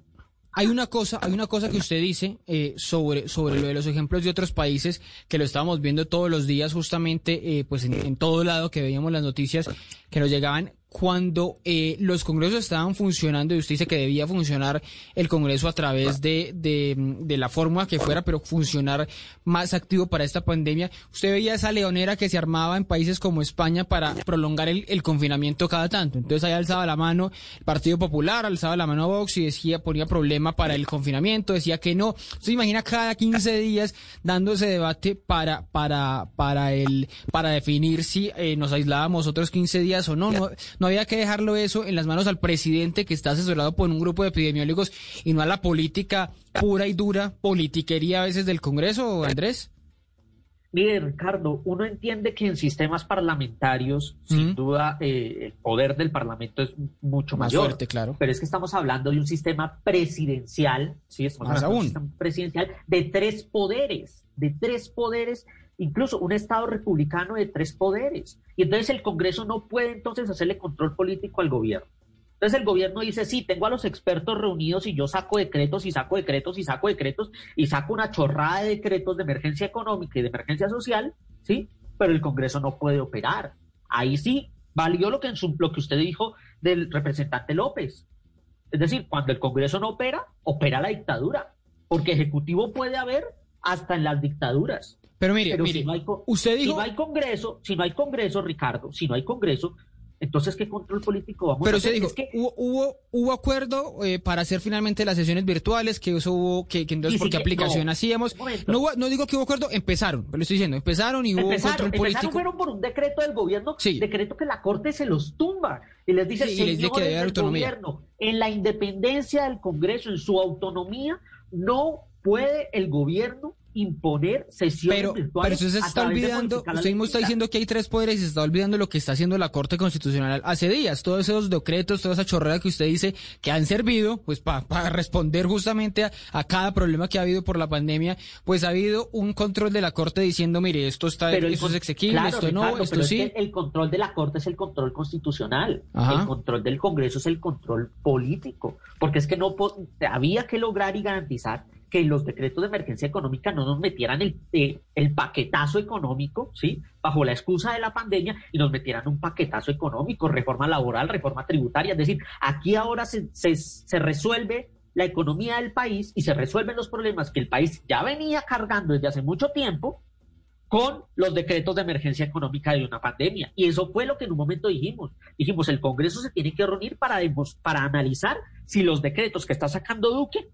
Hay una cosa, hay una cosa que usted dice eh, sobre, sobre lo de los ejemplos de otros países que lo estábamos viendo todos los días, justamente, eh, pues en, en todo lado que veíamos las noticias que nos llegaban cuando eh, los congresos estaban funcionando y usted dice que debía funcionar el congreso a través de, de, de la fórmula que fuera, pero funcionar más activo para esta pandemia. Usted veía esa leonera que se armaba en países como España para prolongar el, el confinamiento cada tanto. Entonces ahí alzaba la mano el Partido Popular, alzaba la mano Vox y decía, ponía problema para el confinamiento, decía que no. Se imagina cada 15 días dando ese debate para, para, para el, para definir si eh, nos aislábamos otros 15 días o no. no. No había que dejarlo eso en las manos al presidente que está asesorado por un grupo de epidemiólogos y no a la política pura y dura, politiquería a veces del Congreso, Andrés. Mire, Ricardo, uno entiende que en sistemas parlamentarios, sin duda, eh, el poder del Parlamento es mucho Más mayor. fuerte, claro. Pero es que estamos hablando de un sistema presidencial, ¿sí? Estamos Más hablando de un aún. sistema presidencial de tres poderes, de tres poderes, incluso un Estado republicano de tres poderes. Y entonces el Congreso no puede entonces hacerle control político al gobierno. Entonces el gobierno dice, sí, tengo a los expertos reunidos y yo saco decretos y saco decretos y saco decretos y saco una chorrada de decretos de emergencia económica y de emergencia social, ¿sí? Pero el Congreso no puede operar. Ahí sí valió lo que, en su- lo que usted dijo del representante López. Es decir, cuando el Congreso no opera, opera la dictadura. Porque ejecutivo puede haber hasta en las dictaduras. Pero mire, Pero mire, si no hay, co- usted si dijo, no hay Congreso, si no hay Congreso, Ricardo, si no hay Congreso, entonces ¿qué control político vamos pero a usted hacer? dijo, Es que hubo, hubo, hubo acuerdo eh, para hacer finalmente las sesiones virtuales, que eso hubo, que, que entonces por qué aplicación no. hacíamos. No, hubo- no digo que hubo acuerdo, empezaron, pero le estoy diciendo, empezaron y hubo empezaron, control empezaron político. fueron por un decreto del gobierno, Sí. decreto que la Corte se los tumba y les dice, Sí, y les dice que señores debe haber del autonomía. gobierno, en la independencia del Congreso, en su autonomía, no puede el gobierno imponer sesiones Pero, virtuales. pero usted se está olvidando, usted mismo está diciendo que hay tres poderes y se está olvidando lo que está haciendo la Corte Constitucional hace días. Todos esos decretos, toda esa chorrera que usted dice que han servido, pues para responder justamente a, a cada problema que ha habido por la pandemia, pues ha habido un control de la Corte diciendo, mire, esto está, Pero el esto es exequible, claro, esto no, esto es sí. que el control de la Corte es el control constitucional. Ajá. El control del Congreso es el control político. Porque es que no había que lograr y garantizar que los decretos de emergencia económica no nos metieran el, eh, el paquetazo económico, ¿sí? Bajo la excusa de la pandemia y nos metieran un paquetazo económico, reforma laboral, reforma tributaria. Es decir, aquí ahora se, se, se resuelve la economía del país y se resuelven los problemas que el país ya venía cargando desde hace mucho tiempo con los decretos de emergencia económica de una pandemia. Y eso fue lo que en un momento dijimos. Dijimos, el Congreso se tiene que reunir para, para analizar si los decretos que está sacando Duque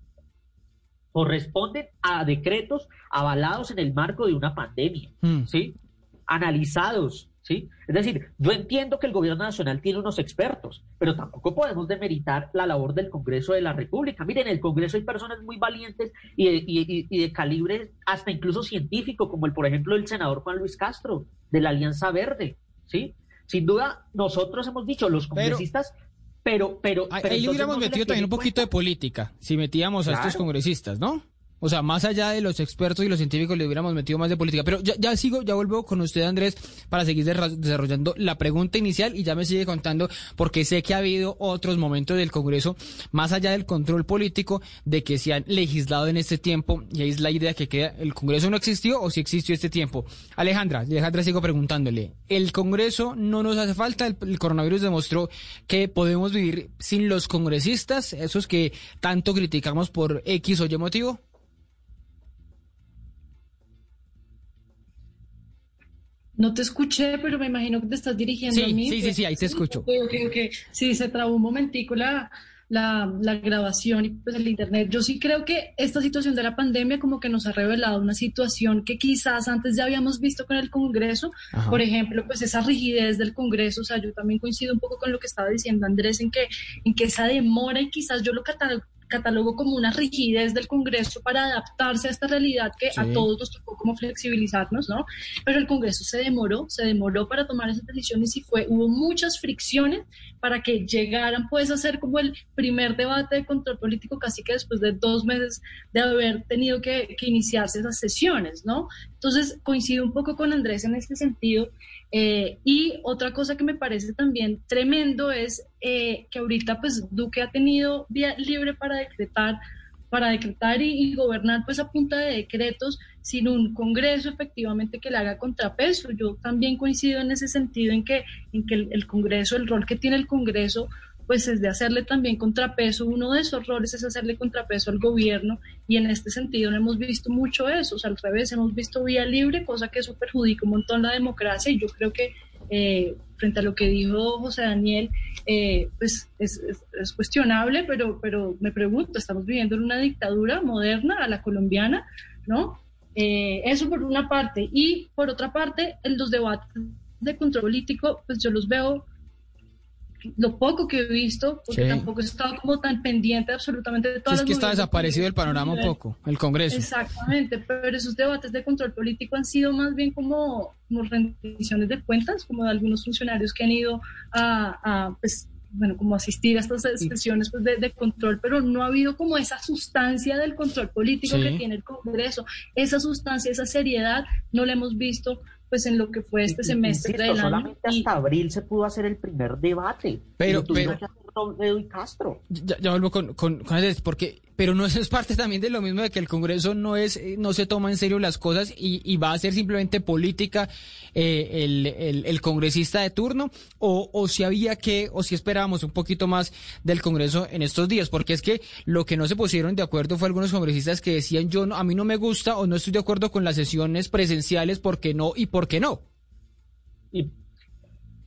corresponden a decretos avalados en el marco de una pandemia, Mm. ¿sí? Analizados, ¿sí? Es decir, yo entiendo que el gobierno nacional tiene unos expertos, pero tampoco podemos demeritar la labor del Congreso de la República. Miren, en el Congreso hay personas muy valientes y de, y- y- y de calibre hasta incluso científico, como el, por ejemplo, el senador Juan Luis Castro, de la Alianza Verde, ¿sí? Sin duda, nosotros hemos dicho, los congresistas, pero, pero, Ahí, pero ahí le entonces hubiéramos metido también un poquito de política, si metíamos a estos congresistas, ¿no? O sea, más allá de los expertos y los científicos, le hubiéramos metido más de política. Pero ya, sigo, ya vuelvo con usted, Andrés, para seguir desarrollando la pregunta inicial y ya me sigue contando, porque sé que ha habido otros momentos del Congreso, más allá del control político, de que se han legislado en este tiempo, y ahí es la idea que queda, ¿el Congreso no existió o si existió este tiempo? Alejandra, Alejandra sigo preguntándole, ¿el Congreso no nos hace falta? El, el coronavirus demostró que podemos vivir sin los congresistas, esos que tanto criticamos por X o Y motivo. No te escuché, pero me imagino que te estás dirigiendo Sí, a mí. sí, sí, sí, ahí te escucho. Ok. Sí, se trabó un momentico la, la, la grabación y pues el internet. Yo sí creo que esta situación de la pandemia como que nos ha revelado una situación que quizás antes ya habíamos visto con el Congreso. Ajá. Por ejemplo, pues esa rigidez del Congreso. O sea, yo también coincido un poco con lo que estaba diciendo Andrés en que, en que esa demora y quizás yo lo catalogo catalogo como una rigidez del Congreso para adaptarse a esta realidad que a Sí. todos nos tocó como flexibilizarnos, ¿no? Pero el Congreso se demoró, se demoró para tomar esas decisiones y fue, hubo muchas fricciones para que llegaran pues a ser como el primer debate de control político casi que después de dos meses de haber tenido que, que iniciarse esas sesiones, ¿no? Entonces coincido un poco con Andrés en este sentido. Eh, y otra cosa que me parece también tremendo es eh, que ahorita pues Duque ha tenido vía libre para decretar para decretar y, gobernar pues a punta de decretos sin un Congreso efectivamente que le haga contrapeso. Yo también coincido en ese sentido en que, en que el Congreso, el rol que tiene el Congreso, pues es de hacerle también contrapeso. Uno de esos roles es hacerle contrapeso al gobierno y en este sentido no hemos visto mucho eso. O sea, al revés, hemos visto vía libre, cosa que eso perjudica un montón la democracia y yo creo que eh, frente a lo que dijo José Daniel, eh, pues es, es, es, cuestionable, pero, pero me pregunto, ¿estamos viviendo en una dictadura moderna a la colombiana? ¿No? Eh, eso por una parte. Y por otra parte, en los debates de control político, pues yo los veo lo poco que he visto, porque Sí. tampoco he estado como tan pendiente absolutamente de Sí, todas es las que está desaparecido el panorama un poco, el Congreso. Exactamente, pero esos debates de control político han sido más bien como, como rendiciones de cuentas, como de algunos funcionarios que han ido a, a, pues, bueno, como asistir a estas sesiones pues, de, de control, pero no ha habido como esa sustancia del control político Sí. que tiene el Congreso. Esa sustancia, esa seriedad, no la hemos visto pues en lo que fue este semestre Insisto, del año. solamente hasta abril se pudo hacer el primer debate. Pero- pero- y Castro. Ya, ya vuelvo con, con, con Andrés, porque, pero no eso es parte también de lo mismo de que el Congreso no es, no se toma en serio las cosas y, y va a ser simplemente política eh, el, el, el congresista de turno, o, o si había que, o si esperábamos un poquito más del Congreso en estos días, porque es que lo que no se pusieron de acuerdo fue algunos congresistas que decían yo no, a mí no me gusta o no estoy de acuerdo con las sesiones presenciales porque no y porque no. Y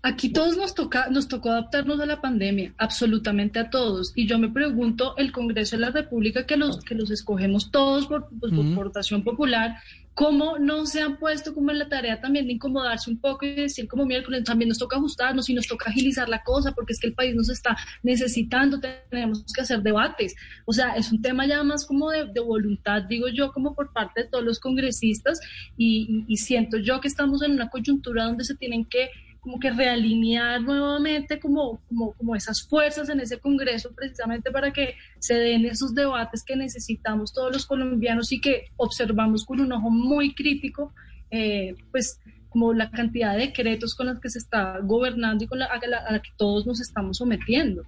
Aquí todos nos toca, nos tocó adaptarnos a la pandemia, absolutamente a todos. Y yo me pregunto, el Congreso de la República, que los, que los escogemos todos por, pues, por Ujú. votación popular, ¿cómo no se han puesto como en la tarea también de incomodarse un poco y decir como miércoles también nos toca ajustarnos y nos toca agilizar la cosa porque es que el país nos está necesitando, tenemos que hacer debates. O sea, es un tema ya más como de, de voluntad, digo yo, como por parte de todos los congresistas y, y- y siento yo que estamos en una coyuntura donde se tienen que como que realinear nuevamente como, como, como esas fuerzas en ese Congreso precisamente para que se den esos debates que necesitamos todos los colombianos y que observamos con un ojo muy crítico, eh, pues como la cantidad de decretos con los que se está gobernando y con la, a, la, a la que todos nos estamos sometiendo.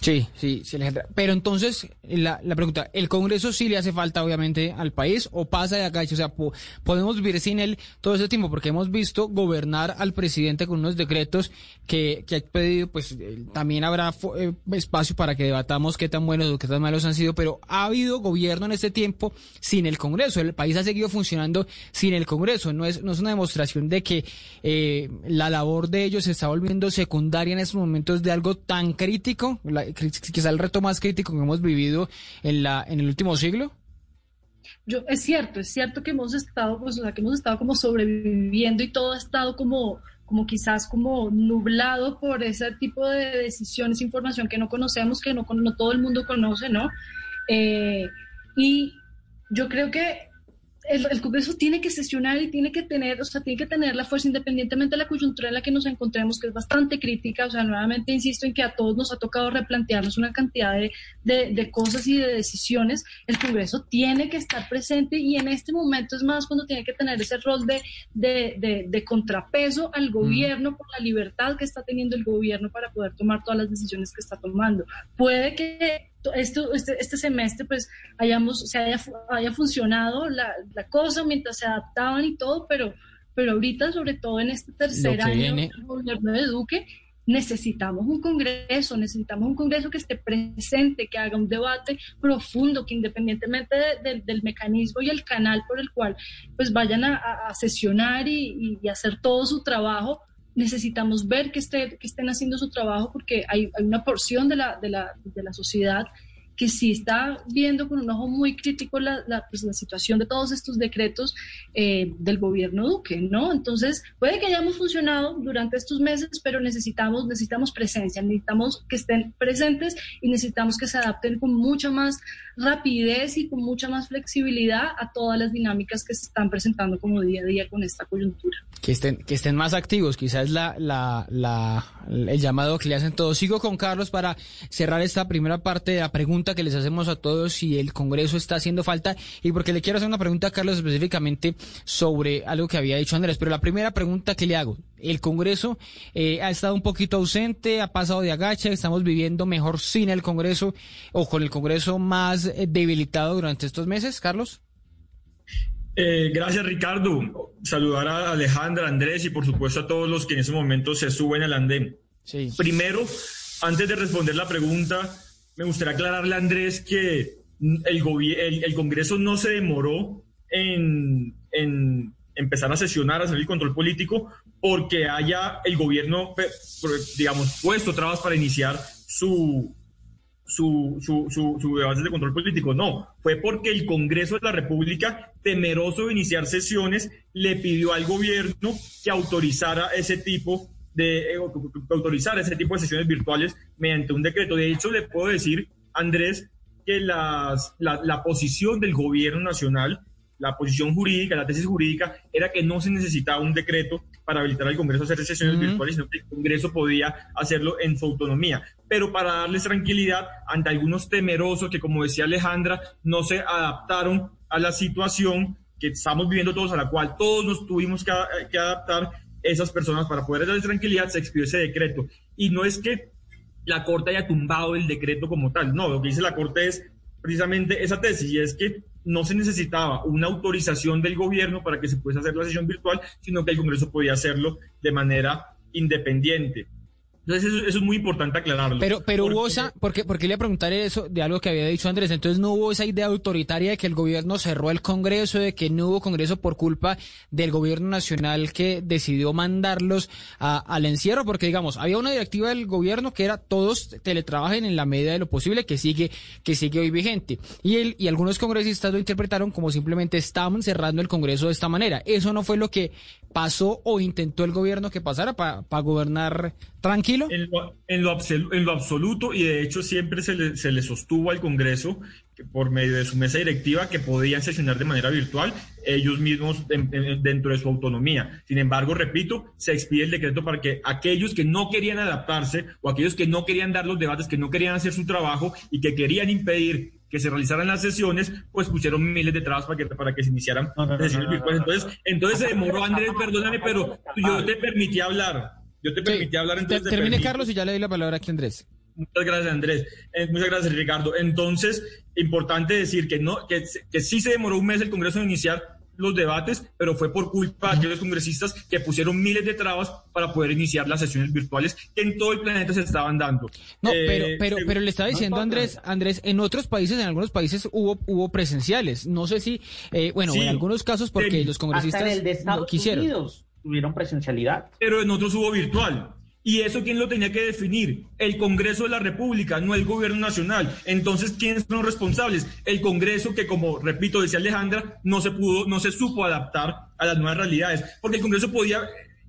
Sí, sí, sí. Pero entonces, la, la pregunta, ¿el Congreso sí le hace falta obviamente al país o pasa de acá? O sea, po- ¿podemos vivir sin él todo ese tiempo? Porque hemos visto gobernar al presidente con unos decretos que, que ha pedido, pues eh, también habrá eh, espacio para que debatamos qué tan buenos o qué tan malos han sido, pero ha habido gobierno en este tiempo sin el Congreso. El país ha seguido funcionando sin el Congreso. No es, no es una demostración de que eh, la labor de ellos se está volviendo secundaria en estos momentos de algo tan crítico, la- quizá el reto más crítico que hemos vivido en, la, en el último siglo. yo, es cierto, es cierto que hemos estado, pues, o sea, que hemos estado como sobreviviendo y todo ha estado como, como quizás como nublado por ese tipo de decisiones, información que no conocemos, que no, no todo el mundo conoce, ¿no? Eh, y yo creo que el, el, Congreso tiene que sesionar y tiene que tener, o sea, tiene que tener la fuerza independientemente de la coyuntura en la que nos encontremos, que es bastante crítica. O sea, nuevamente insisto en que a todos nos ha tocado replantearnos una cantidad de, de, de cosas y de decisiones. El Congreso tiene que estar presente y en este momento es más cuando tiene que tener ese rol de, de contrapeso al gobierno mm. por la libertad que está teniendo el gobierno para poder tomar todas las decisiones que está tomando. Puede que esto, este, este semestre pues hayamos, se haya, haya funcionado la, la, cosa mientras se adaptaban y todo, pero, pero ahorita, sobre todo en este tercer año del gobierno de Duque, necesitamos un Congreso, necesitamos un Congreso que esté presente, que haga un debate profundo, que independientemente de, de, del mecanismo y el canal por el cual pues vayan a, a sesionar y, y hacer todo su trabajo, necesitamos ver que, esté, que estén haciendo su trabajo porque hay, hay una porción de la, de, la, de la sociedad que sí está viendo con un ojo muy crítico la, la, pues, situación de todos estos decretos eh, del gobierno Duque, ¿no? Entonces, puede que hayamos funcionado durante estos meses, pero necesitamos, necesitamos presencia, necesitamos que estén presentes y necesitamos que se adapten con mucha más rapidez y con mucha más flexibilidad a todas las dinámicas que se están presentando como día a día con esta coyuntura. Que estén, que estén más activos, quizás la, la, el llamado que le hacen todos. Sigo con Carlos para cerrar esta primera parte de la pregunta que les hacemos a todos si el Congreso está haciendo falta y porque le quiero hacer una pregunta a Carlos específicamente sobre algo que había dicho Andrés. Pero la primera pregunta que le hago, el Congreso eh, ha estado un poquito ausente, ha pasado de agacha, estamos viviendo mejor sin el Congreso o con el Congreso más eh, debilitado durante estos meses, Carlos. Eh, gracias Ricardo. Saludar a Alejandra, Andrés y por supuesto a todos los que en ese momento se suben al andén. Sí. Primero, antes de responder la pregunta, me gustaría aclararle a Andrés que el, el, el Congreso no se demoró en, en, empezar a sesionar, a hacer el control político, porque haya el gobierno, digamos, puesto trabas para iniciar su, su, su, su, su debate de control político. No, fue porque el Congreso de la República, temeroso de iniciar sesiones, le pidió al gobierno que autorizara ese tipo de eh, autorizar ese tipo de sesiones virtuales mediante un decreto. De hecho, le puedo decir, Andrés, que las, la, la, posición del gobierno nacional, la posición jurídica, la tesis jurídica, era que no se necesitaba un decreto para habilitar al Congreso a hacer sesiones uh -huh. virtuales, sino que el Congreso podía hacerlo en su autonomía. Pero para darles tranquilidad ante algunos temerosos que, como decía Alejandra, no se adaptaron a la situación que estamos viviendo todos, a la cual todos nos tuvimos que, que adaptar, esas personas para poder darles tranquilidad se expidió ese decreto. Y no es que la Corte haya tumbado el decreto como tal, no, lo que dice la Corte es precisamente esa tesis y es que no se necesitaba una autorización del gobierno para que se pudiese hacer la sesión virtual, sino que el Congreso podía hacerlo de manera independiente. Entonces eso, eso, es muy importante aclararlo. Pero, pero porque... hubo esa, porque, porque le preguntaré eso de algo que había dicho Andrés, entonces no hubo esa idea autoritaria de que el gobierno cerró el Congreso, de que no hubo Congreso por culpa del gobierno nacional que decidió mandarlos a, al encierro, porque digamos, había una directiva del gobierno que era todos teletrabajen en la medida de lo posible, que sigue, que sigue hoy vigente. Y él, y algunos congresistas lo interpretaron como simplemente estaban cerrando el Congreso de esta manera. Eso no fue lo que pasó o intentó el gobierno que pasara para pa gobernar tranquilo? En lo, en, lo en lo, absoluto, y de hecho siempre se le, se le sostuvo al Congreso que por medio de su mesa directiva que podían sesionar de manera virtual ellos mismos en, en, dentro de su autonomía. Sin embargo, repito, se expide el decreto para que aquellos que no querían adaptarse o aquellos que no querían dar los debates, que no querían hacer su trabajo y que querían impedir que se realizaran las sesiones, pues pusieron miles de trabas para que, para que se iniciaran no, no, sesiones virtuales. Entonces, entonces se demoró, Andrés, perdóname, pero yo te permití hablar. Yo te permití sí, hablar entonces. Termine, Carlos, y ya le doy la palabra aquí a Andrés. Muchas gracias, Andrés. Eh, muchas gracias, Ricardo. Entonces, importante decir que, no, que, que sí se demoró un mes el Congreso en iniciar los debates, pero fue por culpa de aquellos congresistas que pusieron miles de trabas para poder iniciar las sesiones virtuales que en todo el planeta se estaban dando. No, eh, pero, pero, pero le estaba diciendo Andrés, Andrés, en otros países, en algunos países hubo, hubo presenciales. No sé si, eh, bueno, sí, en algunos casos porque los congresistas hasta en el de Estados no quisieron. Unidos tuvieron presencialidad. Pero en otros hubo virtual. ¿Y eso quién lo tenía que definir? El Congreso de la República, no el Gobierno Nacional. Entonces, ¿quiénes son los responsables? El Congreso que, como repito, decía Alejandra, no se pudo, no se supo adaptar a las nuevas realidades. Porque el Congreso podía,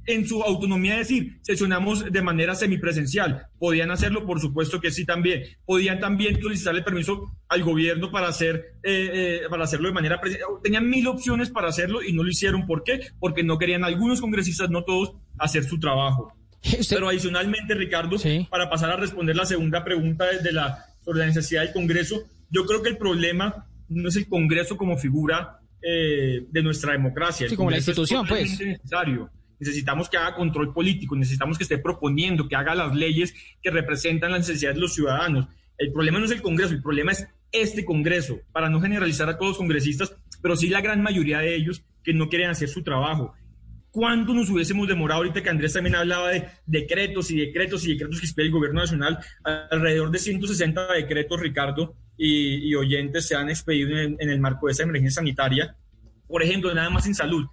en su autonomía, decir, sesionamos de manera semipresencial. Podían hacerlo, por supuesto que sí también. Podían también solicitarle permiso al gobierno para, hacer, eh, eh, para hacerlo de manera presencial. Tenían mil opciones para hacerlo y no lo hicieron. ¿Por qué? Porque no querían algunos congresistas, no todos, hacer su trabajo. Pero adicionalmente, Ricardo, para pasar a responder la segunda pregunta de la, sobre la necesidad del Congreso, yo creo que el problema no es el Congreso como figura eh, de nuestra democracia. Sí, como la institución, pues. Necesario. Necesitamos que haga control político, necesitamos que esté proponiendo, que haga las leyes que representan las necesidades de los ciudadanos. El problema no es el Congreso, el problema es este Congreso, para no generalizar a todos los congresistas, pero sí la gran mayoría de ellos que no quieren hacer su trabajo. ¿Cuánto nos hubiésemos demorado ahorita que Andrés también hablaba de decretos y decretos y decretos que expide el gobierno nacional? Alrededor de 160 decretos, Ricardo, y, oyentes se han expedido en, en, el marco de esa emergencia sanitaria. Por ejemplo, nada más en salud.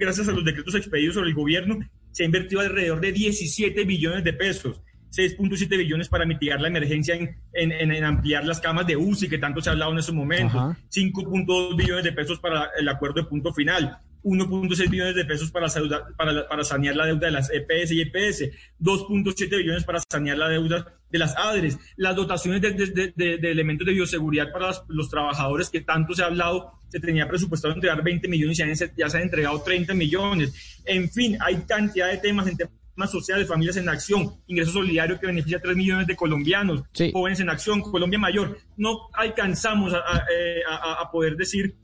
Gracias a los decretos expedidos sobre el gobierno, se ha invertido alrededor de 17 billones de pesos. 6.7 billones para mitigar la emergencia en, en, en, ampliar las camas de UCI, que tanto se ha hablado en estos momentos. 5.2 billones de pesos para el acuerdo de punto final. 1.6 billones de pesos para, para, para, sanear la deuda de las EPS y EPS, 2.7 billones para sanear la deuda de las ADRES, las dotaciones de, de, de, de elementos de bioseguridad para los, los, trabajadores que tanto se ha hablado, se tenía presupuestado entregar 20 millones y ya, ya se han entregado 30 millones. En fin, hay cantidad de temas en temas sociales, familias en acción, ingreso solidario que beneficia a 3 millones de colombianos, jóvenes en acción, Colombia Mayor. No alcanzamos a, a, eh, a, a poder decir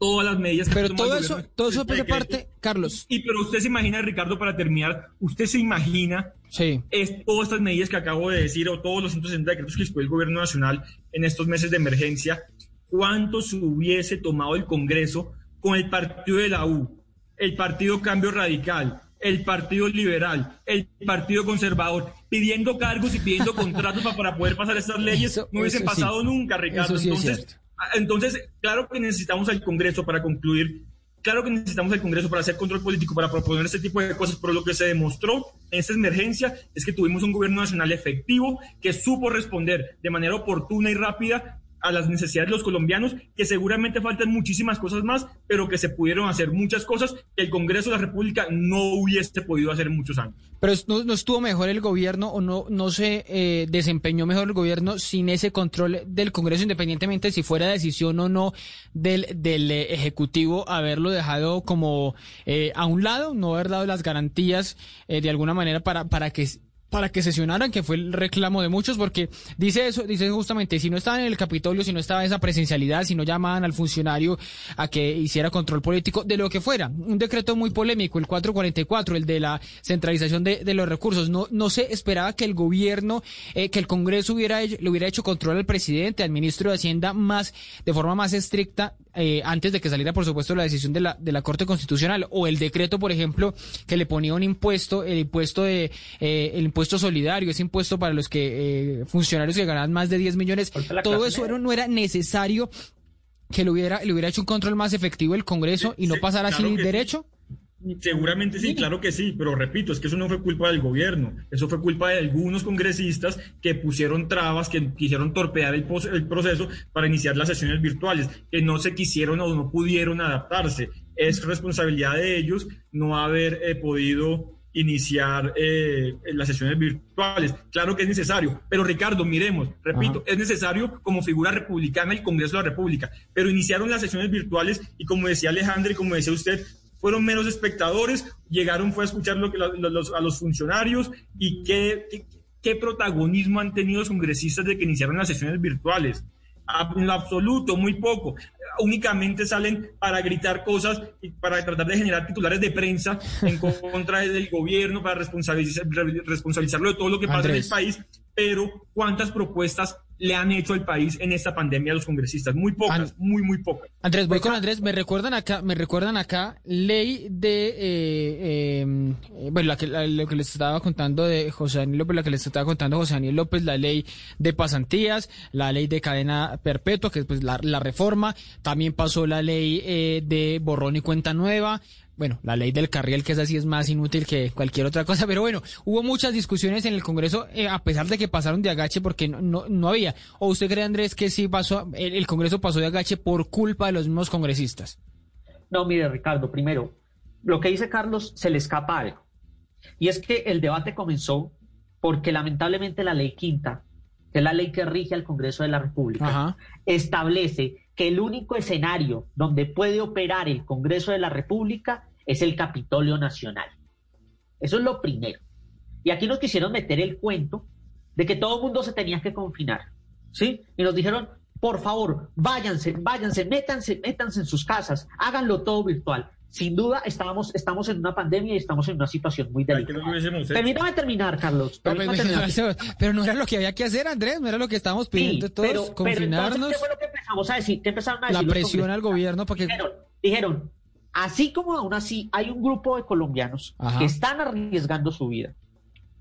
todas las medidas que Pero todo eso, todo eso por parte, Carlos. Y pero usted se imagina, Ricardo, para terminar, usted se imagina sí. es, todas estas medidas que acabo de decir o todos los 160 decretos que dispuso el gobierno nacional en estos meses de emergencia, cuánto se hubiese tomado el Congreso con el partido de la U, el partido Cambio Radical, el Partido Liberal, el Partido Conservador, pidiendo cargos y pidiendo contratos para, para poder pasar estas leyes, no hubiesen pasado sí. nunca, Ricardo. Sí Entonces, entonces, claro que necesitamos al Congreso para concluir, claro que necesitamos al Congreso para hacer control político, para proponer este tipo de cosas, pero lo que se demostró en esta emergencia es que tuvimos un gobierno nacional efectivo que supo responder de manera oportuna y rápida a las necesidades de los colombianos, que seguramente faltan muchísimas cosas más, pero que se pudieron hacer muchas cosas que el Congreso de la República no hubiese podido hacer en muchos años. Pero no, no estuvo mejor el gobierno o no, no se eh, desempeñó mejor el gobierno sin ese control del Congreso, independientemente de si fuera decisión o no del, del eh, Ejecutivo haberlo dejado como eh, a un lado, no haber dado las garantías eh, de alguna manera para, para que para que sesionaran, que fue el reclamo de muchos, porque dice eso, dice justamente, si no estaban en el Capitolio, si no estaba esa presencialidad, si no llamaban al funcionario a que hiciera control político, de lo que fuera. Un decreto muy polémico, el 444, el de la centralización de, de los recursos. No, no se esperaba que el gobierno, eh, que el Congreso hubiera hecho, le hubiera hecho control al presidente, al ministro de Hacienda, más, de forma más estricta, eh, antes de que saliera, por supuesto, la decisión de la, de la Corte Constitucional, o el decreto, por ejemplo, que le ponía un impuesto, el impuesto de, eh, el impuesto solidario, ese impuesto para los que, eh, funcionarios que ganan más de 10 millones, todo eso era, no era necesario que le hubiera, le hubiera hecho un control más efectivo el Congreso y no Sí, pasara claro así derecho. Seguramente sí, claro que sí, pero repito, es que eso no fue culpa del gobierno, eso fue culpa de algunos congresistas que pusieron trabas, que quisieron torpear el, proceso para iniciar las sesiones virtuales, que no se quisieron o no pudieron adaptarse. Es responsabilidad de ellos no haber eh, podido iniciar eh, las sesiones virtuales. Claro que es necesario, pero Ricardo, miremos, repito, es necesario como figura republicana el Congreso de la República, pero iniciaron las sesiones virtuales y como decía Alejandro y como decía usted, fueron menos espectadores, llegaron fue a escuchar lo que la- los- a los funcionarios y qué, qué, qué protagonismo han tenido los congresistas de que iniciaron las sesiones virtuales. A- En lo absoluto, muy poco. Únicamente salen para gritar cosas y para tratar de generar titulares de prensa en contra del gobierno, para responsabilizar, responsabilizarlo de todo lo que pasa en el país. Pero, ¿cuántas propuestas le han hecho al país en esta pandemia a los congresistas? Muy pocas, muy, muy pocas. Andrés, voy con Andrés. Me recuerdan acá, me recuerdan acá ley de, eh, eh, eh, bueno, la que, la- lo que les estaba contando de José Daniel López, la que les estaba contando José Daniel López, la ley de pasantías, la ley de cadena perpetua, que es pues la, la reforma. También pasó la ley eh, de borrón y cuenta nueva. Bueno, la ley del carriel, que es así, es más inútil que cualquier otra cosa, pero bueno, hubo muchas discusiones en el Congreso, eh, a pesar de que pasaron de agache porque no, no, no había. ¿O usted cree, Andrés, que sí pasó, el, el Congreso pasó de agache por culpa de los mismos congresistas? No, mire, Ricardo, primero, lo que dice Carlos se le escapa algo. Y es que el debate comenzó porque lamentablemente la ley quinta, que es la ley que rige al Congreso de la República, Ajá. establece que el único escenario donde puede operar el Congreso de la República es el Capitolio Nacional. Eso es lo primero. Y aquí nos quisieron meter el cuento de que todo el mundo se tenía que confinar, ¿sí? Y nos dijeron, por favor, váyanse, váyanse, métanse, métanse en sus casas, háganlo todo virtual. Sin duda, estábamos, estamos en una pandemia y estamos en una situación muy ¿Para qué delicada. Permítame terminar, Carlos. No, permítame pero, terminar. pero no era lo que había que hacer, Andrés, no era lo que estábamos pidiendo Sí, todos, pero, pero confinarnos, entonces, ¿qué fue lo que empezamos a decir? ¿Qué empezaron a decir la presión al gobierno para que... Dijeron, dijeron, así como aún así hay un grupo de colombianos Ajá. que están arriesgando su vida,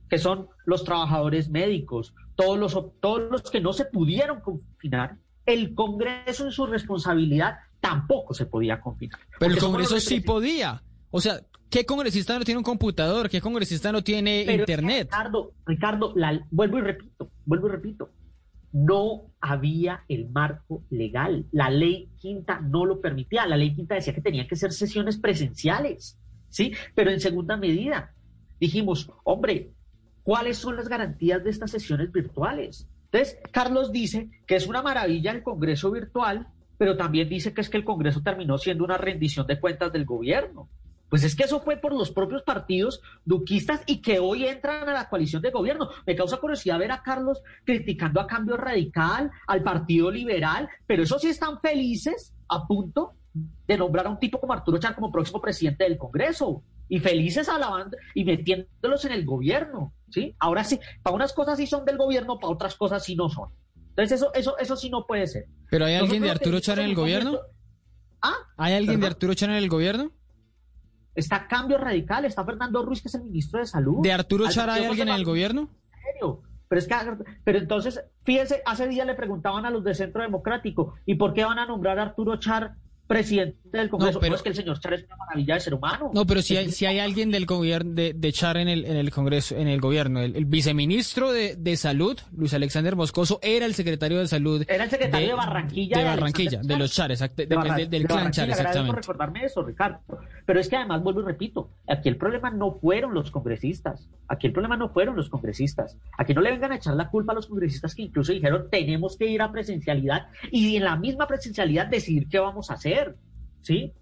que son los trabajadores médicos, todos los, todos los que no se pudieron confinar, el Congreso en su responsabilidad tampoco se podía confinar. Pero el Congreso sí podía. O sea, ¿qué congresista no tiene un computador? ¿Qué congresista no tiene Pero internet? Ricardo, Ricardo, la- vuelvo y repito, vuelvo y repito. No había el marco legal. La ley quinta no lo permitía. La ley quinta decía que tenían que ser sesiones presenciales, ¿sí? Pero en segunda medida dijimos, hombre, ¿cuáles son las garantías de estas sesiones virtuales? Entonces, Carlos dice que es una maravilla el Congreso virtual, pero también dice que es que el Congreso terminó siendo una rendición de cuentas del gobierno. Pues es que eso fue por los propios partidos duquistas y que hoy entran a la coalición de gobierno. Me causa curiosidad ver a Carlos criticando a Cambio Radical, al Partido Liberal, pero esos sí están felices a punto de nombrar a un tipo como Arturo Char como próximo presidente del Congreso y felices alabando y metiéndolos en el gobierno, ¿sí? Ahora sí, para unas cosas sí son del gobierno, para otras cosas sí no son. Entonces eso eso eso sí no puede ser. ¿Pero hay alguien de Arturo Char en el gobierno? Ah, ¿Hay alguien de. Arturo Char en el gobierno? Está Cambio Radical, está Fernando Ruiz, que es el ministro de Salud. ¿De Arturo Al Char hay alguien en el gobierno? serio. Pero es que, pero entonces, fíjense, hace días le preguntaban a los de Centro Democrático, ¿y por qué van a nombrar a Arturo Char presidente del Congreso? No, pero- No, es que el señor Char es una maravilla de ser humano. No, pero si hay, si hay alguien del gobierno de, de Char en el, en el Congreso, en el gobierno, el, el viceministro de, de Salud, Luis Alexander Moscoso, era el secretario de Salud. Era el secretario de Barranquilla De Barranquilla, de los Char, exact- del de clan Char, gracias por exactamente. recordarme eso, Ricardo. Pero es que además, vuelvo y repito, aquí el problema no fueron los congresistas. Aquí el problema no fueron los congresistas. Aquí no le vengan a echar la culpa a los congresistas que incluso dijeron tenemos que ir a presencialidad y en la misma presencialidad decidir qué vamos a hacer. ¿Sí?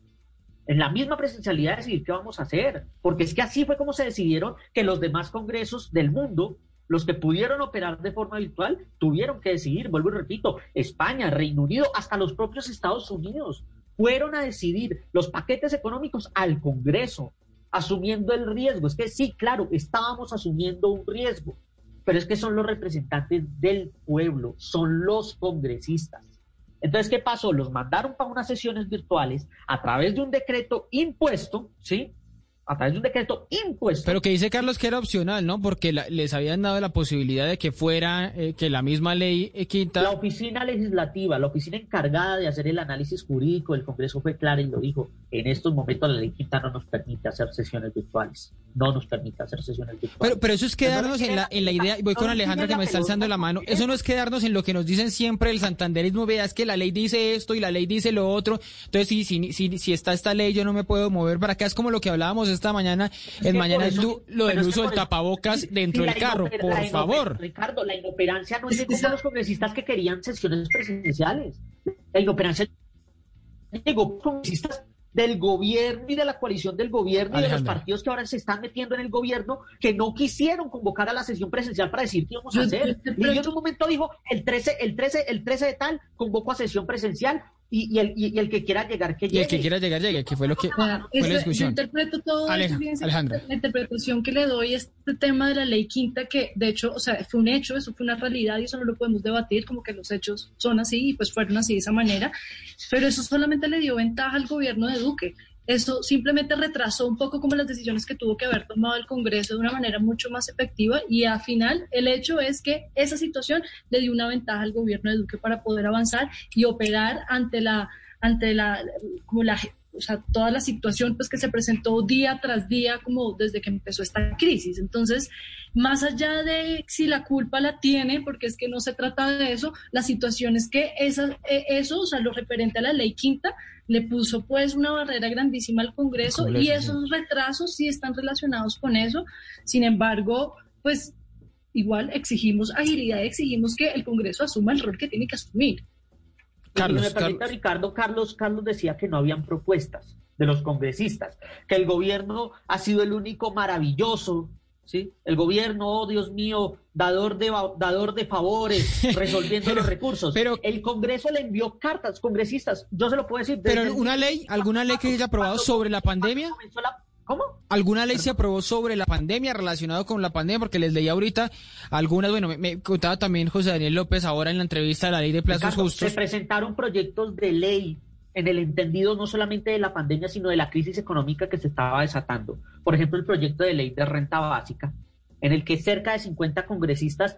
En la misma presencialidad decidir qué vamos a hacer. Porque es que así fue como se decidieron que los demás congresos del mundo los que pudieron operar de forma virtual tuvieron que decidir, vuelvo y repito, España, Reino Unido, hasta los propios Estados Unidos, fueron a decidir los paquetes económicos al Congreso, asumiendo el riesgo. Es que sí, claro, estábamos asumiendo un riesgo, pero es que son los representantes del pueblo, son los congresistas. Entonces, ¿qué pasó? Los mandaron para unas sesiones virtuales a través de un decreto impuesto, ¿sí? A través de un decreto impuesto. Pero que dice Carlos que era opcional, ¿no? Porque la- les habían dado la posibilidad de que fuera, eh, que la misma ley eh, quinta... La oficina legislativa, la oficina encargada de hacer el análisis jurídico del Congreso fue clara y lo dijo. En estos momentos la ley quinta no nos permite hacer sesiones virtuales. No nos permite hacer sesiones virtuales. Pero, pero eso es quedarnos en la, en la idea, y voy con le Alejandra que me está alzando la mano, eso no es quedarnos en lo que nos dicen siempre el santanderismo, vea, es que la ley dice esto y la ley dice lo otro, entonces si, si, si, si está esta ley yo no me puedo mover para acá, es como lo que hablábamos esta mañana, en Mañana por eso- Blue, lo del uso del tapabocas Sí, dentro del carro, por favor. Ricardo, la inoperancia no Es esa- los congresistas que querían sesiones presidenciales. La inoperancia llegó con congresistas del gobierno y de la coalición del gobierno y de los partidos que ahora se están metiendo en el gobierno que no quisieron convocar a la sesión presencial para decir qué íbamos a hacer. yo- Y en un momento dijo, el 13, el 13, el 13 de tal, convoco a sesión presencial y, y el, y, y el que quiera llegar, que Y llegue. el que quiera llegar, llegue, que fue lo que sea, fue la ese- yo discusión. interpreto todo Aleja- eso, fíjense, Alejandra. la interpretación que le doy a este tema de la ley quinta, que de hecho, o sea, fue un hecho, eso fue una realidad y eso no lo podemos debatir, como que los hechos son así y pues fueron así de esa manera, pero eso solamente le dio ventaja al gobierno de Duque. Eso simplemente retrasó un poco como las decisiones que tuvo que haber tomado el Congreso de una manera mucho más efectiva y al final el hecho es que esa situación le dio una ventaja al gobierno de Duque para poder avanzar y operar ante la ante la como la o sea, toda la situación pues que se presentó día tras día como desde que empezó esta crisis. Entonces, más allá de si la culpa la tiene, porque es que no se trata de eso, la situación es que esa, e, eso, o sea, lo referente a la ley quinta, le puso pues una barrera grandísima al Congreso, Congreso, y esos retrasos sí están relacionados con eso. Sin embargo, pues igual exigimos agilidad, exigimos que el Congreso asuma el rol que tiene que asumir. Carlos, me permite, Carlos. Ricardo, Carlos, Carlos decía que no habían propuestas de los congresistas, que el gobierno ha sido el único maravilloso, ¿sí? El gobierno, oh Dios mío, dador de, dador de favores, resolviendo los recursos. pero- el Congreso le envió cartas, congresistas, yo se lo puedo decir. Pero una ley, alguna ley que haya aprobado sobre la pandemia, comenzó la- ¿Cómo? alguna ley se aprobó sobre la pandemia, relacionado con la pandemia, porque les leí ahorita algunas, bueno, me, me contaba también José Daniel López ahora en la entrevista de la ley de plazos Ricardo, justos. Se presentaron proyectos de ley en el entendido no solamente de la pandemia, sino de la crisis económica que se estaba desatando. Por ejemplo, el proyecto de ley de renta básica, en el que cerca de 50 congresistas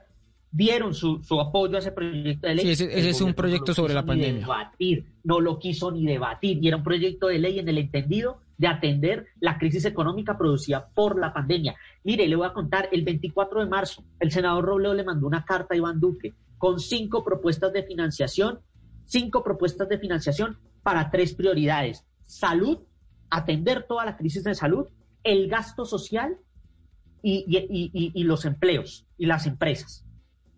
dieron su, su apoyo a ese proyecto de ley. Sí, ese- es un proyecto sobre la pandemia. Debatir, no lo quiso ni debatir, y era un proyecto de ley en el entendido de atender la crisis económica producida por la pandemia. Mire, le voy a contar, el 24 de marzo, el senador Robledo le mandó una carta a Iván Duque con cinco propuestas de financiación, cinco propuestas de financiación para tres prioridades. Salud, atender toda la crisis de salud, el gasto social y, y- y- y- los empleos y las empresas.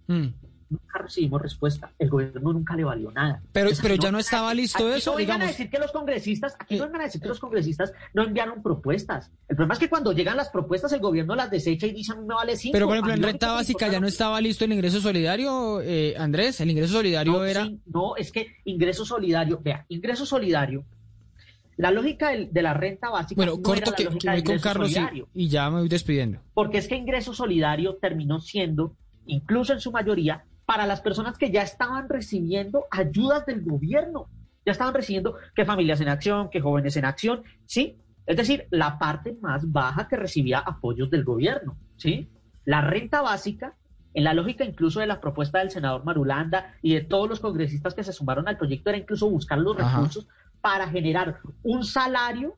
Mm. Nunca recibimos respuesta. El gobierno nunca le valió nada. Pero, Entonces, pero ya no estaba listo aquí eso, no vengan a digamos. decir que los congresistas, aquí Eh. no vengan a decir que los congresistas no enviaron propuestas. El problema es que cuando llegan las propuestas, el gobierno las desecha y dice a mí me vale cinco. Pero, por ejemplo, en renta básica ya no estaba listo el ingreso solidario, eh, Andrés. El ingreso solidario no, era. sí, no, es que ingreso solidario, vea, ingreso solidario, la lógica de, la renta básica. Bueno, no corto era la que, que voy con Carlos y ya me voy despidiendo. Porque es que ingreso solidario terminó siendo, incluso en su mayoría, para las personas que ya estaban recibiendo ayudas del gobierno. Ya estaban recibiendo que familias en acción, que jóvenes en acción, ¿sí? Es decir, la parte más baja que recibía apoyos del gobierno, ¿sí? La renta básica, en la lógica incluso de la propuesta del senador Marulanda y de todos los congresistas que se sumaron al proyecto, era incluso buscar los Ajá. recursos para generar un salario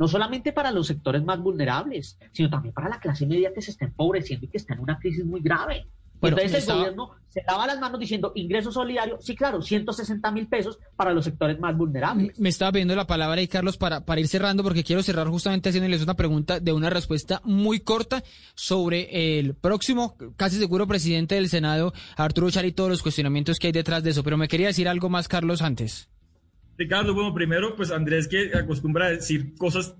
no solamente para los sectores más vulnerables, sino también para la clase media que se está empobreciendo y que está en una crisis muy grave. Bueno, Entonces el gobierno se lava las manos diciendo ingreso solidario, sí, claro, 160 mil pesos para los sectores más vulnerables. Me estaba pidiendo la palabra ahí, Carlos, para, para ir cerrando, porque quiero cerrar justamente haciéndoles una pregunta de una respuesta muy corta sobre el próximo, casi seguro, presidente del Senado, Arturo Char, y todos los cuestionamientos que hay detrás de eso. Pero me quería decir algo más, Carlos, antes. Ricardo, bueno, primero, pues Andrés que acostumbra a decir cosas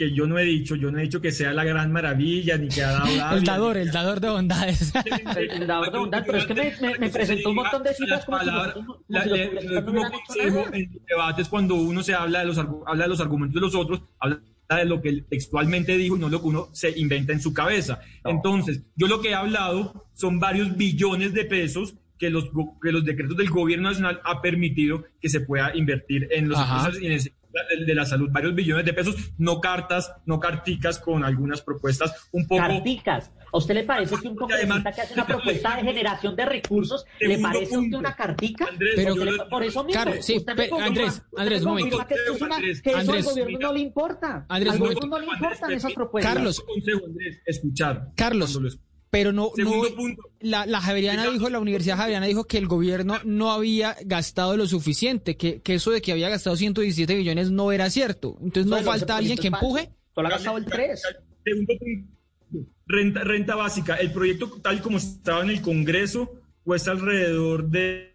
que yo no he dicho, yo no he dicho que sea la gran maravilla, ni que ha dado El dador, el dador de bondades. El dador de bondad, pero es que me- me- me presentó un montón de cifras como palabras, nosotros no- como la- si los no hecho consejo nada. en los debates cuando uno se habla de los habla de los argumentos de los otros, habla de lo que textualmente dijo y no lo que uno se inventa en su cabeza. Entonces, yo lo que he hablado son varios billones de pesos que los, que los decretos del gobierno nacional ha permitido que se pueda invertir en los en el de, de la salud, varios billones de pesos, no cartas, no carticas con algunas propuestas un poco... Carticas. ¿A usted le parece que un congresista que hace una propuesta de generación de recursos le parece a usted punto. una cartica? Andrés, Pero- Le- por eso mismo, Carlos, sí, usted me pe- confirma- Andrés, Andrés, un momento. Que, es una- Andrés, que eso Andrés, al gobierno mira. no le importa. Andrés, al gobierno no le importan esas propuestas. Carlos, consejo, Andrés, escuchar. Carlos, Cuando lo escucho. Pero no, no Segundo punto. la, la Javeriana dijo, la Universidad Javeriana dijo que el gobierno no había gastado lo suficiente, que, que eso de que había gastado 117 millones no era cierto. Entonces no falta alguien que empuje. Solo ha gastado el 3. Segundo punto. Renta, renta básica. El proyecto, tal como estaba en el Congreso, cuesta alrededor de,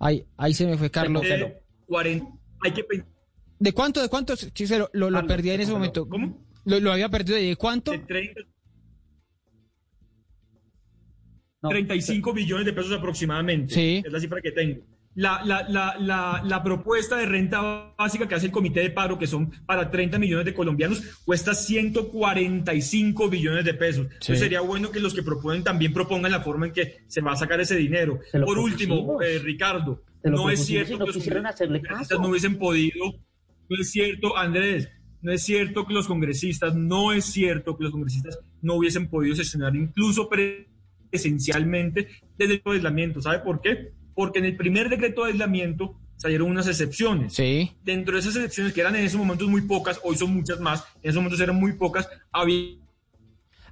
Ahí, ahí se me fue Carlos. de 40. Hay que pensar ¿De cuánto? ¿De cuánto? Sí, lo, lo, perdí en ese momento. ¿Cómo? Lo, lo había perdido. ¿De cuánto? de 30, No, 35 billones de pesos aproximadamente. Sí. Es la cifra que tengo. La, la, la, la, la propuesta de renta básica que hace el Comité de Paro, que son para 30 millones de colombianos, cuesta 145 billones de pesos. Entonces sería bueno que los que proponen también propongan la forma en que se va a sacar ese dinero. Por último, eh, Ricardo, no es cierto no que los quisieron hacerle congresistas caso. no hubiesen podido, no es cierto, Andrés, no es cierto que los congresistas, no es cierto que los congresistas no hubiesen podido sesionar incluso presencialmente desde el aislamiento. ¿Sabe por qué? Porque en el primer decreto de aislamiento salieron unas excepciones. Sí. Dentro de esas excepciones, que eran en esos momentos muy pocas, hoy son muchas más, en esos momentos eran muy pocas, había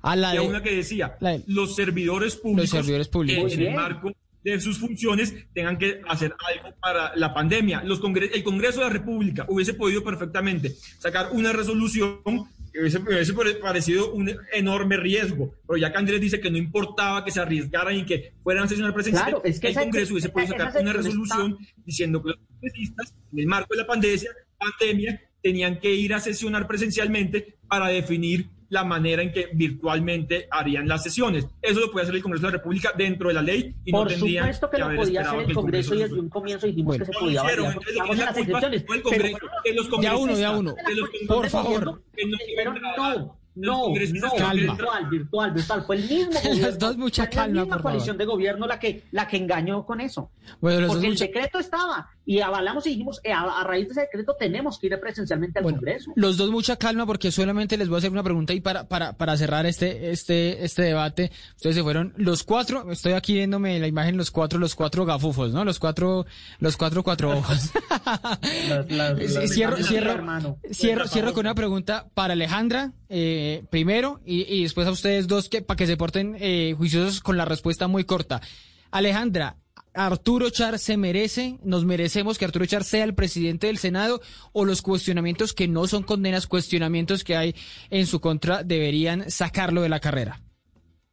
A la había de- una que decía, la de- los servidores públicos, servidores públicos. en Muy el marco de sus funciones tengan que hacer algo para la pandemia. Los congre- el Congreso de la República hubiese podido perfectamente sacar una resolución que hubiese, hubiese pare- parecido un enorme riesgo, pero ya que Andrés dice que no importaba que se arriesgaran y que fueran a sesionar presencial, Claro, es que el Congreso hubiese podido sacar una está- resolución diciendo que los congresistas, en el marco de la pandemia, pandemia, tenían que ir a sesionar presencialmente para definir la manera en que virtualmente harían las sesiones. Eso lo puede hacer el Congreso de la República dentro de la ley y Por no tendrían supuesto que lo haber podía hacer que el Congreso y lo desde un comienzo dijimos Bueno. que se no lo podía hicieron, variar. entonces lo que las excepciones. el pero- Congreso, de los Ya uno, ya uno. de los Por favor. que no Pero no, no, no, Calma. virtual, virtual, virtual. Fue el mismo gobierno. Los dos, mucha fue calma, la misma por coalición favor. de gobierno la que, la que engañó con eso. Bueno, Porque el mucha- decreto estaba y avalamos y dijimos, eh, a, a raíz de ese decreto tenemos que ir presencialmente al Bueno, Congreso. los dos mucha calma porque solamente les voy a hacer una pregunta y para, para, para cerrar este, este, este debate, ustedes se fueron los cuatro, estoy aquí viéndome la imagen, los cuatro, los cuatro gafufos, ¿no? Los cuatro, los cuatro cuatro ojos. Las- las- las- cierro, cierro, hermano. cierro, cierro con una pregunta para Alejandra, eh, primero, y, y después a ustedes dos que, para que se porten eh, juiciosos con la respuesta muy corta. Alejandra, ¿Arturo Char se merece, nos merecemos que Arturo Char sea el presidente del Senado o los cuestionamientos que no son condenas, cuestionamientos que hay en su contra deberían sacarlo de la carrera?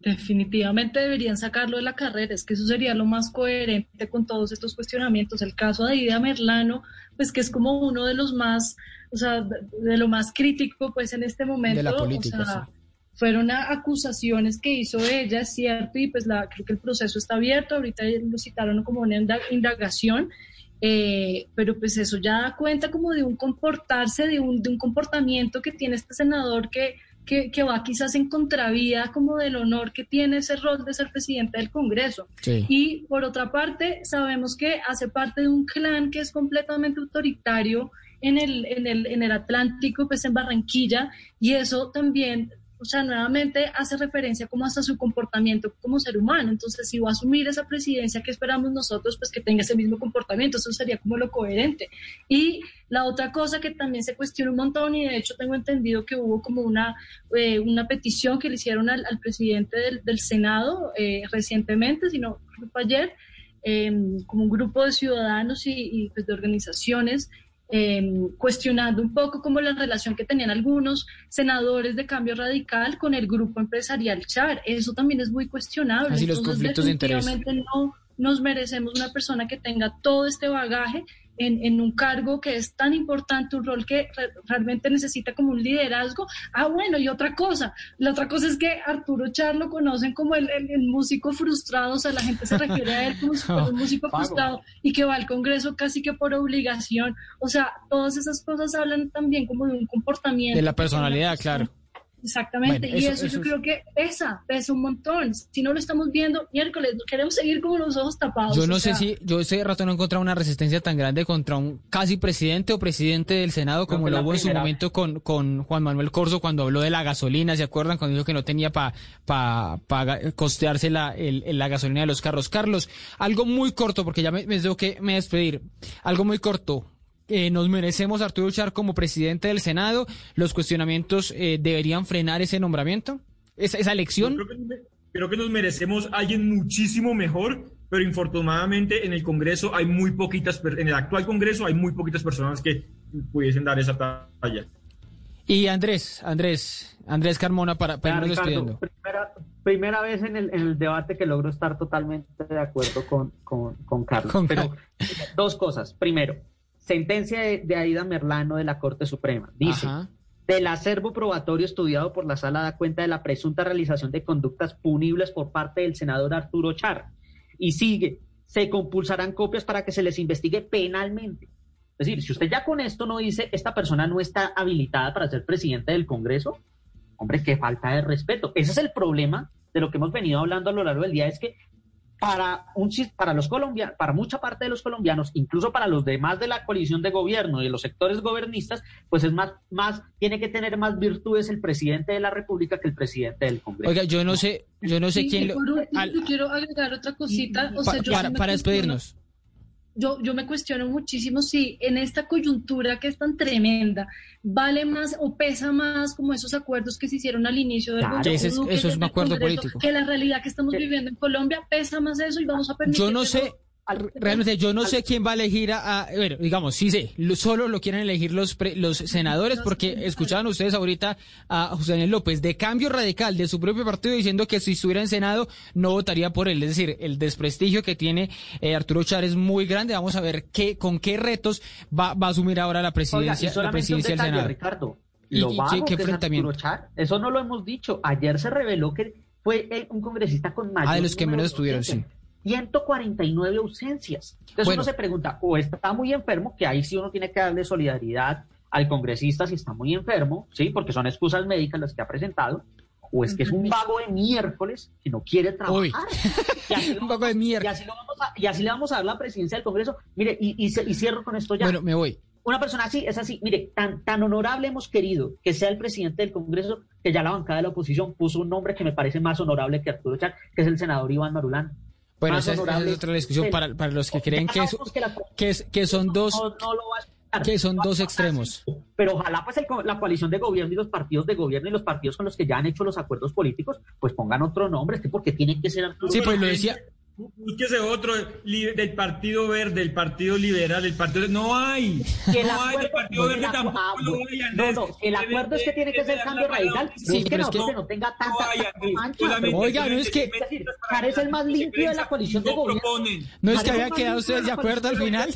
Definitivamente deberían sacarlo de la carrera, es que eso sería lo más coherente con todos estos cuestionamientos. El caso de Ida Merlano, pues que es como uno de los más, o sea, de, lo más crítico, pues en este momento. De la o política, sea, sí. Fueron acusaciones que hizo ella, es cierto, y pues la, creo que el proceso está abierto, ahorita lo citaron como una inda- indagación, eh, pero pues eso ya da cuenta como de un comportarse, de un, de un comportamiento que tiene este senador que, que, que va quizás en contravía como del honor que tiene ese rol de ser presidente del Congreso. Sí. Y por otra parte, sabemos que hace parte de un clan que es completamente autoritario en el, en el, en el Atlántico, pues en Barranquilla, y eso también, o sea, nuevamente hace referencia como hasta su comportamiento como ser humano. Entonces, si va a asumir esa presidencia, que esperamos nosotros? Pues que tenga ese mismo comportamiento, eso sería como lo coherente. Y la otra cosa que también se cuestiona un montón, y de hecho tengo entendido que hubo como una, eh, una petición que le hicieron al, al presidente del, del Senado eh, recientemente, si no creo que fue ayer, eh, como un grupo de ciudadanos y, y, pues, de organizaciones eh, cuestionando un poco como la relación que tenían algunos senadores de cambio radical con el grupo empresarial Char. Eso también es muy cuestionable. Así los conflictos de interés. no nos merecemos una persona que tenga todo este bagaje en, en un cargo que es tan importante, un rol que re- realmente necesita como un liderazgo. Ah, bueno, y otra cosa, la otra cosa es que Arturo Char lo conocen como el, el- el músico frustrado, o sea, la gente se refiere a él como si fuera un músico Pago. frustrado y que va al Congreso casi que por obligación. O sea, todas esas cosas hablan también como de un comportamiento. De la personalidad, persona. claro. Exactamente, Bueno, y eso- eso, eso yo es- creo que esa pesa un montón. Si no lo estamos viendo, miércoles, queremos seguir con los ojos tapados. Yo no sé sea, si, yo ese rato no he encontrado una resistencia tan grande contra un casi presidente o presidente del Senado como lo hubo en su momento con, con Juan Manuel Corso cuando habló de la gasolina, ¿se acuerdan? Cuando dijo que no tenía para pa, costearse la, el- el- la gasolina de los carros. Carlos, algo muy corto, porque ya me, me tengo que me despedir. Algo muy corto. Eh, nos merecemos a Arturo Char como presidente del Senado. Los cuestionamientos eh, deberían frenar ese nombramiento, esa, esa elección. Creo que, creo que nos merecemos a alguien muchísimo mejor, pero infortunadamente en el Congreso hay muy poquitas, per- en el actual Congreso hay muy poquitas personas que pudiesen dar esa talla. Y Andrés, Andrés, Andrés Carmona para, para irnos Ricardo, despidiendo. primera, primera vez en el, en el debate que logro estar totalmente de acuerdo con, con, con Carlos. Con Pero dos cosas. Primero, sentencia de, de Aida Merlano de la Corte Suprema. Dice, Ajá. del acervo probatorio estudiado por la sala da cuenta de la presunta realización de conductas punibles por parte del senador Arturo Char. Y sigue, se compulsarán copias para que se les investigue penalmente. Es decir, si usted ya con esto no dice, esta persona no está habilitada para ser presidente del Congreso, hombre, qué falta de respeto. Ese es el problema de lo que hemos venido hablando a lo largo del día, es que para, un, para los colombianos, para mucha parte de los colombianos, incluso para los demás de la coalición de gobierno y de los sectores gobernistas, pues es más, más, tiene que tener más virtudes el presidente de la República que el presidente del Congreso. Oiga, yo no sé, yo no sé Sí, quién lo... por último, al- yo quiero agregar otra cosita. O pa- sea, yo para, para despedirnos. Yo, yo me cuestiono muchísimo si en esta coyuntura que es tan tremenda, vale más o pesa más como esos acuerdos que se hicieron al inicio del Claro, gobierno ese es- Duque eso es un acuerdo Congreso, político. Que la realidad que estamos viviendo en Colombia pesa más eso y vamos a permitir. Yo no que sé, realmente yo no sé quién va a elegir a, a- bueno, digamos, sí sé, lo- solo lo quieren elegir los pre- los senadores porque escuchaban ustedes ahorita a José Daniel López de cambio radical de su propio partido diciendo que si estuviera en Senado no votaría por él, es decir, el desprestigio que tiene eh, Arturo Char es muy grande, vamos a ver qué con qué retos va, va a asumir ahora la Oiga, presidencia, la solamente un presidencia del Senado. Ricardo. ¿Y- Lo y vago qué- que es enfrentamiento? Arturo Char, eso no lo hemos dicho. Ayer se reveló que fue un congresista con mayor Ah, de los que menos estuvieron, ausencias. 149 ausencias. Entonces Bueno. uno se pregunta, o está muy enfermo, que ahí sí uno tiene que darle solidaridad al congresista si está muy enfermo, ¿sí? Porque son excusas médicas las que ha presentado, o es que es un vago de miércoles que no quiere trabajar. Y así, Un vago de y, miércoles. así lo vamos a, y así le vamos a dar la presidencia del Congreso. Mire, y, y, y cierro con esto ya. Bueno, me voy. Una persona así, es así, mire, tan, tan honorable hemos querido que sea el presidente del Congreso que ya la bancada de la oposición puso un nombre que me parece más honorable que Arturo Char, que es el senador Iván Marulán. Bueno, esa es, esa es otra discusión. Para, para los que creen que, es- que, es- que son dos que son dos extremos. Pero ojalá pues el la coalición de gobierno y los partidos de gobierno y los partidos con los que ya han hecho los acuerdos políticos, pues pongan otro nombre, es que porque tiene que ser Sí, pues lo decía, Búsquese otro del Partido Verde, del Partido Liberal, del Partido... No hay. Si el no hay del acuerdo- Partido bueno, Verde tampoco ah, bueno. No, no, el acuerdo es que tiene que ser cambio radical. Sí, Sí, que no, es que- no tenga tanta, mancha. Solamente Oiga, no es que- es el más limpio de la coalición de no gobierno. no es que Parece había quedado ustedes de acuerdo al final.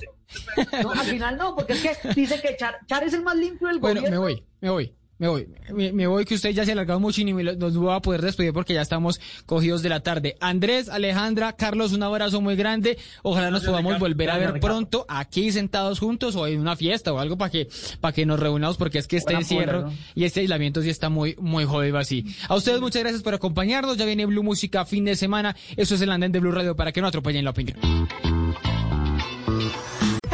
No, al final no, porque es que dice que Char, Char es el más limpio del Bueno, gobierno. me voy, me voy, me voy. Me, me voy que usted ya se ha alargado mucho y ni me lo- nos va a poder despedir porque ya estamos cogidos de la tarde. Andrés, Alejandra, Carlos, un abrazo muy grande. Ojalá nos Gracias, podamos Ricardo. volver a ver Ricardo. pronto aquí sentados juntos o en una fiesta o algo para que para que nos reunamos porque es que este Buena encierro y este aislamiento sí está muy muy jodido así. A ustedes muchas gracias por acompañarnos. Ya viene Blue Música fin de semana. Eso es el andén de Blue Radio para que no atropellen la opinión.